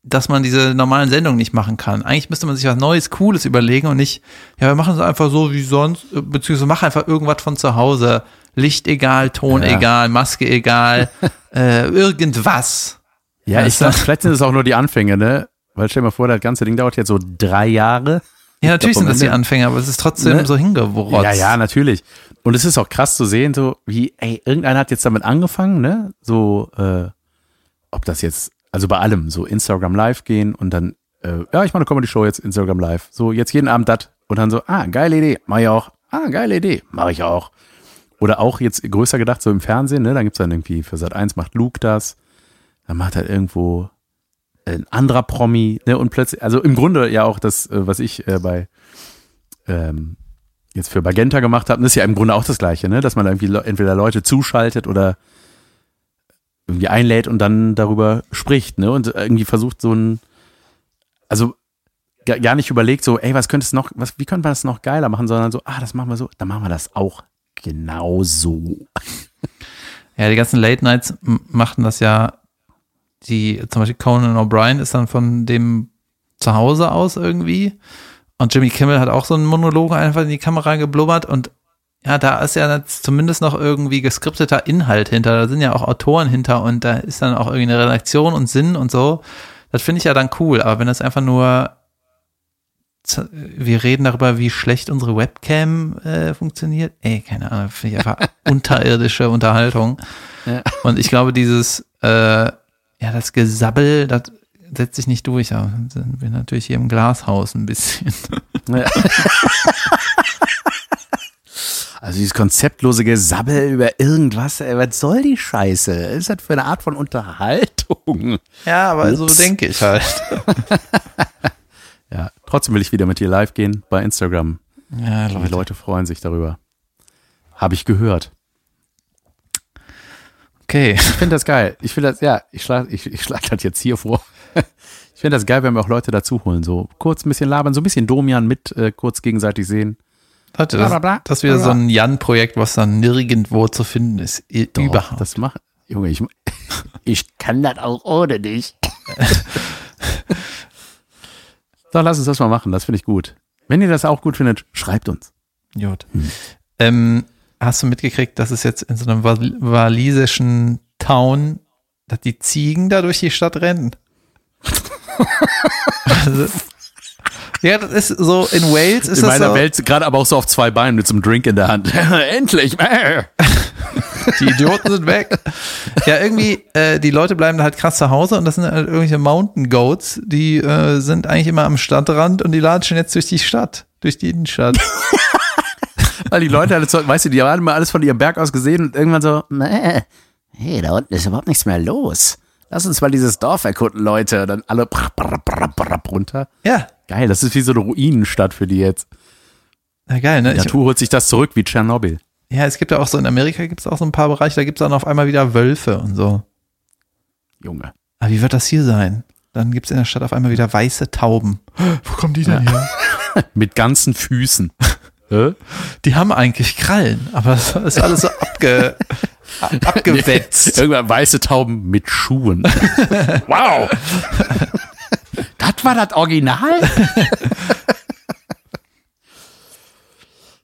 Speaker 3: dass man diese normalen Sendungen nicht machen kann. Eigentlich müsste man sich was Neues, Cooles überlegen und nicht, ja, wir machen es einfach so wie sonst, äh, beziehungsweise mach einfach irgendwas von zu Hause. Licht egal, Ton
Speaker 2: Ja.
Speaker 3: egal, Maske egal, (laughs) äh, irgendwas.
Speaker 2: Ja, ich sag, vielleicht sind es auch nur die Anfänge, ne? Weil stell dir mal vor, das ganze Ding dauert jetzt so drei Jahre.
Speaker 3: Ja, natürlich
Speaker 2: glaub,
Speaker 3: sind das die Anfänger, aber es ist trotzdem
Speaker 2: Ne?
Speaker 3: so hingerotzt.
Speaker 2: Ja, ja, natürlich. Und es ist auch krass zu sehen, so wie, ey, irgendeiner hat jetzt damit angefangen, ne? So, äh, ob das jetzt, also bei allem, so Instagram Live gehen und dann, äh, ja, ich mache eine Comedy-Show jetzt Instagram Live. So, jetzt jeden Abend das. Und dann so, ah, geile Idee, mach ich auch. Ah, geile Idee, mache ich auch. Oder auch jetzt größer gedacht, so im Fernsehen, ne? Da gibt's dann irgendwie, für Sat 1 macht Luke das. Dann macht halt irgendwo ein anderer Promi, ne? Und plötzlich, also im Grunde ja auch das, äh, was ich äh, bei ähm, jetzt für Magenta gemacht habe, ist ja im Grunde auch das Gleiche, ne? Dass man irgendwie entweder Leute zuschaltet oder irgendwie einlädt und dann darüber spricht, ne? Und irgendwie versucht so ein, also gar nicht überlegt, so, ey, was könnte es noch, was, wie könnte man das noch geiler machen, sondern so, ah, das machen wir so, dann machen wir das auch genau so.
Speaker 3: Ja, die ganzen Late Nights machten das ja, die, zum Beispiel Conan O'Brien ist dann von dem Zuhause aus irgendwie. Und Jimmy Kimmel hat auch so einen Monolog einfach in die Kamera geblubbert und ja, da ist ja jetzt zumindest noch irgendwie geskripteter Inhalt hinter. Da sind ja auch Autoren hinter und da ist dann auch irgendwie eine Redaktion und Sinn und so. Das finde ich ja dann cool. Aber wenn das einfach nur, wir reden darüber, wie schlecht unsere Webcam äh, funktioniert. Ey, keine Ahnung, finde ich einfach (laughs) unterirdische Unterhaltung.
Speaker 2: Ja.
Speaker 3: Und ich glaube, dieses, äh, ja, das Gesabbel, das setzt sich nicht durch. Dann sind wir natürlich hier im Glashaus ein bisschen.
Speaker 2: Ja. Also dieses konzeptlose Gesabbel über irgendwas, ey, was soll die Scheiße? Ist das für eine Art von Unterhaltung?
Speaker 3: Ja, aber so
Speaker 2: Ups.
Speaker 3: denke ich halt.
Speaker 2: Ja, trotzdem will ich wieder mit dir live gehen bei Instagram.
Speaker 3: Ja,
Speaker 2: Die
Speaker 3: Leute.
Speaker 2: Leute freuen sich darüber. Habe ich gehört.
Speaker 3: Okay.
Speaker 2: Ich finde das geil. Ich finde das, ja, ich schlage ich, ich schlag das jetzt hier vor. (laughs) Ich finde das geil, wenn wir auch Leute dazu holen. So kurz ein bisschen labern, so ein bisschen Domian mit, äh, kurz gegenseitig sehen.
Speaker 3: Leute,
Speaker 2: Bla,
Speaker 3: das,
Speaker 2: bla, bla.
Speaker 3: das
Speaker 2: Bla,
Speaker 3: so ein Jan-Projekt, was dann nirgendwo zu finden ist. I-
Speaker 2: Doch,
Speaker 3: Überhaupt.
Speaker 2: Das macht, Junge, ich, (laughs) ich kann das auch ohne dich. (laughs) so, lass uns das mal machen. Das finde ich gut. Wenn ihr das auch gut findet, schreibt uns.
Speaker 3: Gut. Ähm, hast du mitgekriegt, dass es jetzt in so einem wal walisischen Town, dass die Ziegen da durch die Stadt rennen? also, ja, das ist so, in Wales ist
Speaker 2: In
Speaker 3: das
Speaker 2: meiner
Speaker 3: so,
Speaker 2: Welt gerade aber auch so auf zwei Beinen mit so einem Drink in der Hand. (laughs) Endlich! (laughs)
Speaker 3: Die Idioten sind weg. Ja, irgendwie, äh, die Leute bleiben da halt krass zu Hause und das sind halt irgendwelche Mountain Goats, die äh, sind eigentlich immer am Stadtrand und die latschen jetzt durch die Stadt, durch die Innenstadt. (laughs)
Speaker 2: Weil die Leute alle, so- weißt du, die haben mal alles von ihrem Berg aus gesehen und irgendwann so, nee, hey, da unten ist überhaupt nichts mehr los. Lass uns mal dieses Dorf erkunden, Leute. Und dann alle brr, brr, brr, brr, runter.
Speaker 3: ja,
Speaker 2: Geil, das ist wie so eine Ruinenstadt für die jetzt.
Speaker 3: na geil, ne?
Speaker 2: Die
Speaker 3: Ich,
Speaker 2: Natur holt sich das zurück wie Tschernobyl.
Speaker 3: ja, es gibt ja auch so, in Amerika gibt es auch so ein paar Bereiche, da gibt es dann auf einmal wieder Wölfe und so.
Speaker 2: Junge.
Speaker 3: Aber wie wird das hier sein? Dann gibt es in der Stadt auf einmal wieder weiße Tauben. Wo kommen die denn her? (laughs)
Speaker 2: Mit ganzen Füßen. (laughs) Hä?
Speaker 3: Die haben eigentlich Krallen, aber es ist alles so abge, ab- (laughs) abgewetzt.
Speaker 2: Irgendwann weiße Tauben mit Schuhen. (laughs) wow. das war das Original?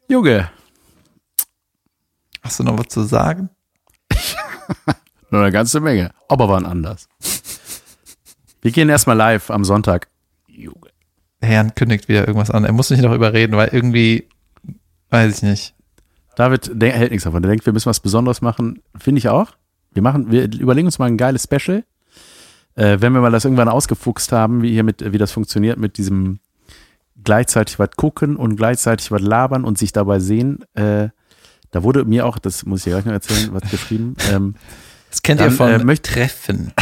Speaker 2: Junge,
Speaker 3: Hast du noch was zu sagen? (laughs)
Speaker 2: nur eine ganze Menge. Aber waren anders. Wir gehen erstmal live am Sonntag. Junge.
Speaker 3: Der Jan kündigt wieder irgendwas an. Er muss nicht darüber reden, weil irgendwie, weiß ich nicht.
Speaker 2: David der hält nichts davon. Der denkt, wir müssen was Besonderes machen. Finde ich auch. Wir machen, wir überlegen uns mal ein geiles Special. Äh, wenn wir mal das irgendwann ausgefuchst haben, wie hier mit, wie das funktioniert mit diesem gleichzeitig was gucken und gleichzeitig was labern und sich dabei sehen. Äh, da wurde mir auch, das muss ich dir gleich noch erzählen, was (laughs) geschrieben. Ähm,
Speaker 3: Das kennt
Speaker 2: Dann,
Speaker 3: ihr von
Speaker 2: äh, möcht-
Speaker 3: Treffen.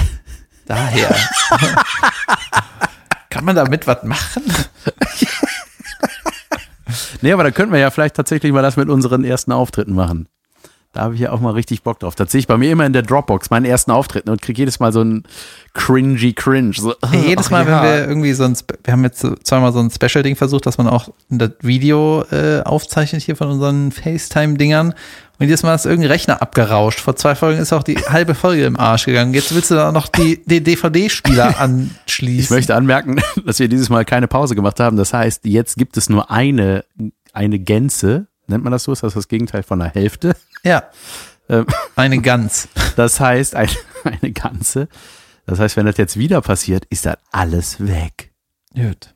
Speaker 3: Daher. (laughs) Kann man damit was machen? (laughs)
Speaker 2: nee, aber da könnten wir ja vielleicht tatsächlich mal das mit unseren ersten Auftritten machen. Da habe ich ja auch mal richtig Bock drauf. Das sehe ich bei mir immer in der Dropbox, meinen ersten Auftritten und kriege jedes Mal so ein cringy Cringe. So,
Speaker 3: jedes Mal,
Speaker 2: ja.
Speaker 3: wenn wir irgendwie so ein, wir haben jetzt zweimal so ein Special-Ding versucht, dass man auch das Video äh, aufzeichnet hier von unseren FaceTime-Dingern. Und jedes Mal ist irgendein Rechner abgerauscht. Vor zwei Folgen ist auch die (laughs) halbe Folge im Arsch gegangen. Jetzt willst du da noch die, die DVD-Spieler (laughs) anschließen.
Speaker 2: Ich möchte anmerken, (laughs) dass wir dieses Mal keine Pause gemacht haben. Das heißt, jetzt gibt es nur eine, eine Gänze. Nennt man das so? Ist das das Gegenteil von einer Hälfte?
Speaker 3: Ja, (laughs)
Speaker 2: Ähm,
Speaker 3: eine Gans.
Speaker 2: Das heißt, ein, (laughs) eine ganze. Das heißt, wenn das jetzt wieder passiert, ist das alles weg.
Speaker 3: Gut.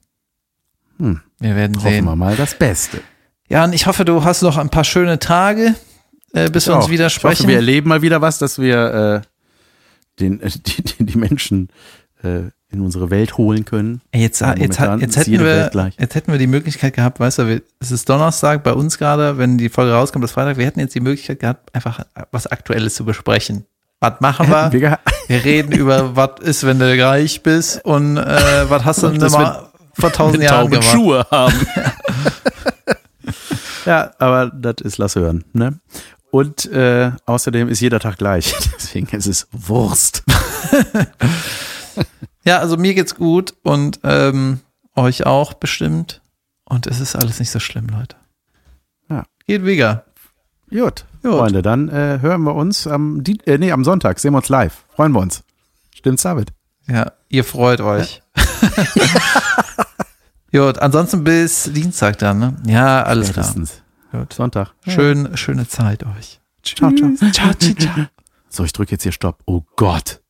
Speaker 2: Hm.
Speaker 3: Wir werden
Speaker 2: Hoffen
Speaker 3: sehen.
Speaker 2: wir mal das Beste.
Speaker 3: Ja, und ich hoffe, du hast noch ein paar schöne Tage, äh, bis wir uns
Speaker 2: Ja,
Speaker 3: wieder
Speaker 2: Ich
Speaker 3: sprechen.
Speaker 2: hoffe, wir erleben mal wieder was, dass wir äh, den, äh, die, die, die Menschen äh, in unsere Welt holen können.
Speaker 3: Jetzt,
Speaker 2: Ja,
Speaker 3: jetzt,
Speaker 2: momentan
Speaker 3: jetzt,
Speaker 2: ist
Speaker 3: hätten wir, jetzt hätten wir die Möglichkeit gehabt, weißt du, wir, es ist Donnerstag bei uns gerade, wenn die Folge rauskommt, das Freitag, wir hätten jetzt die Möglichkeit gehabt, einfach was Aktuelles zu besprechen. Was machen wir?
Speaker 2: Wir
Speaker 3: Wir reden über, (laughs) was ist, wenn du reich bist und äh, was hast du denn mal vor tausend Jahren gemacht?
Speaker 2: Schuhe haben. (laughs) ja, aber das ist lass hören. Ne? Und äh, außerdem ist jeder Tag gleich. (laughs) Deswegen ist es Wurst.
Speaker 3: Ja, also mir geht's gut und ähm, euch auch bestimmt. Und es ist alles nicht so schlimm, Leute.
Speaker 2: Ja.
Speaker 3: Geht wieder.
Speaker 2: Gut,
Speaker 3: Gut.
Speaker 2: Freunde, dann äh, hören wir uns am, Di äh, nee, am Sonntag, sehen wir uns live. Freuen wir uns. Stimmt's, David?
Speaker 3: Ja, ihr freut euch. (laughs) Gut, ansonsten bis Dienstag dann, ne? Ja, alles klar.
Speaker 2: Spätestens.
Speaker 3: Gut.
Speaker 2: Sonntag.
Speaker 3: Schön, schöne Zeit euch.
Speaker 1: Ciao, ciao.
Speaker 3: Ciao, ciao, ciao.
Speaker 2: So, ich drücke jetzt hier Stopp. Oh Gott.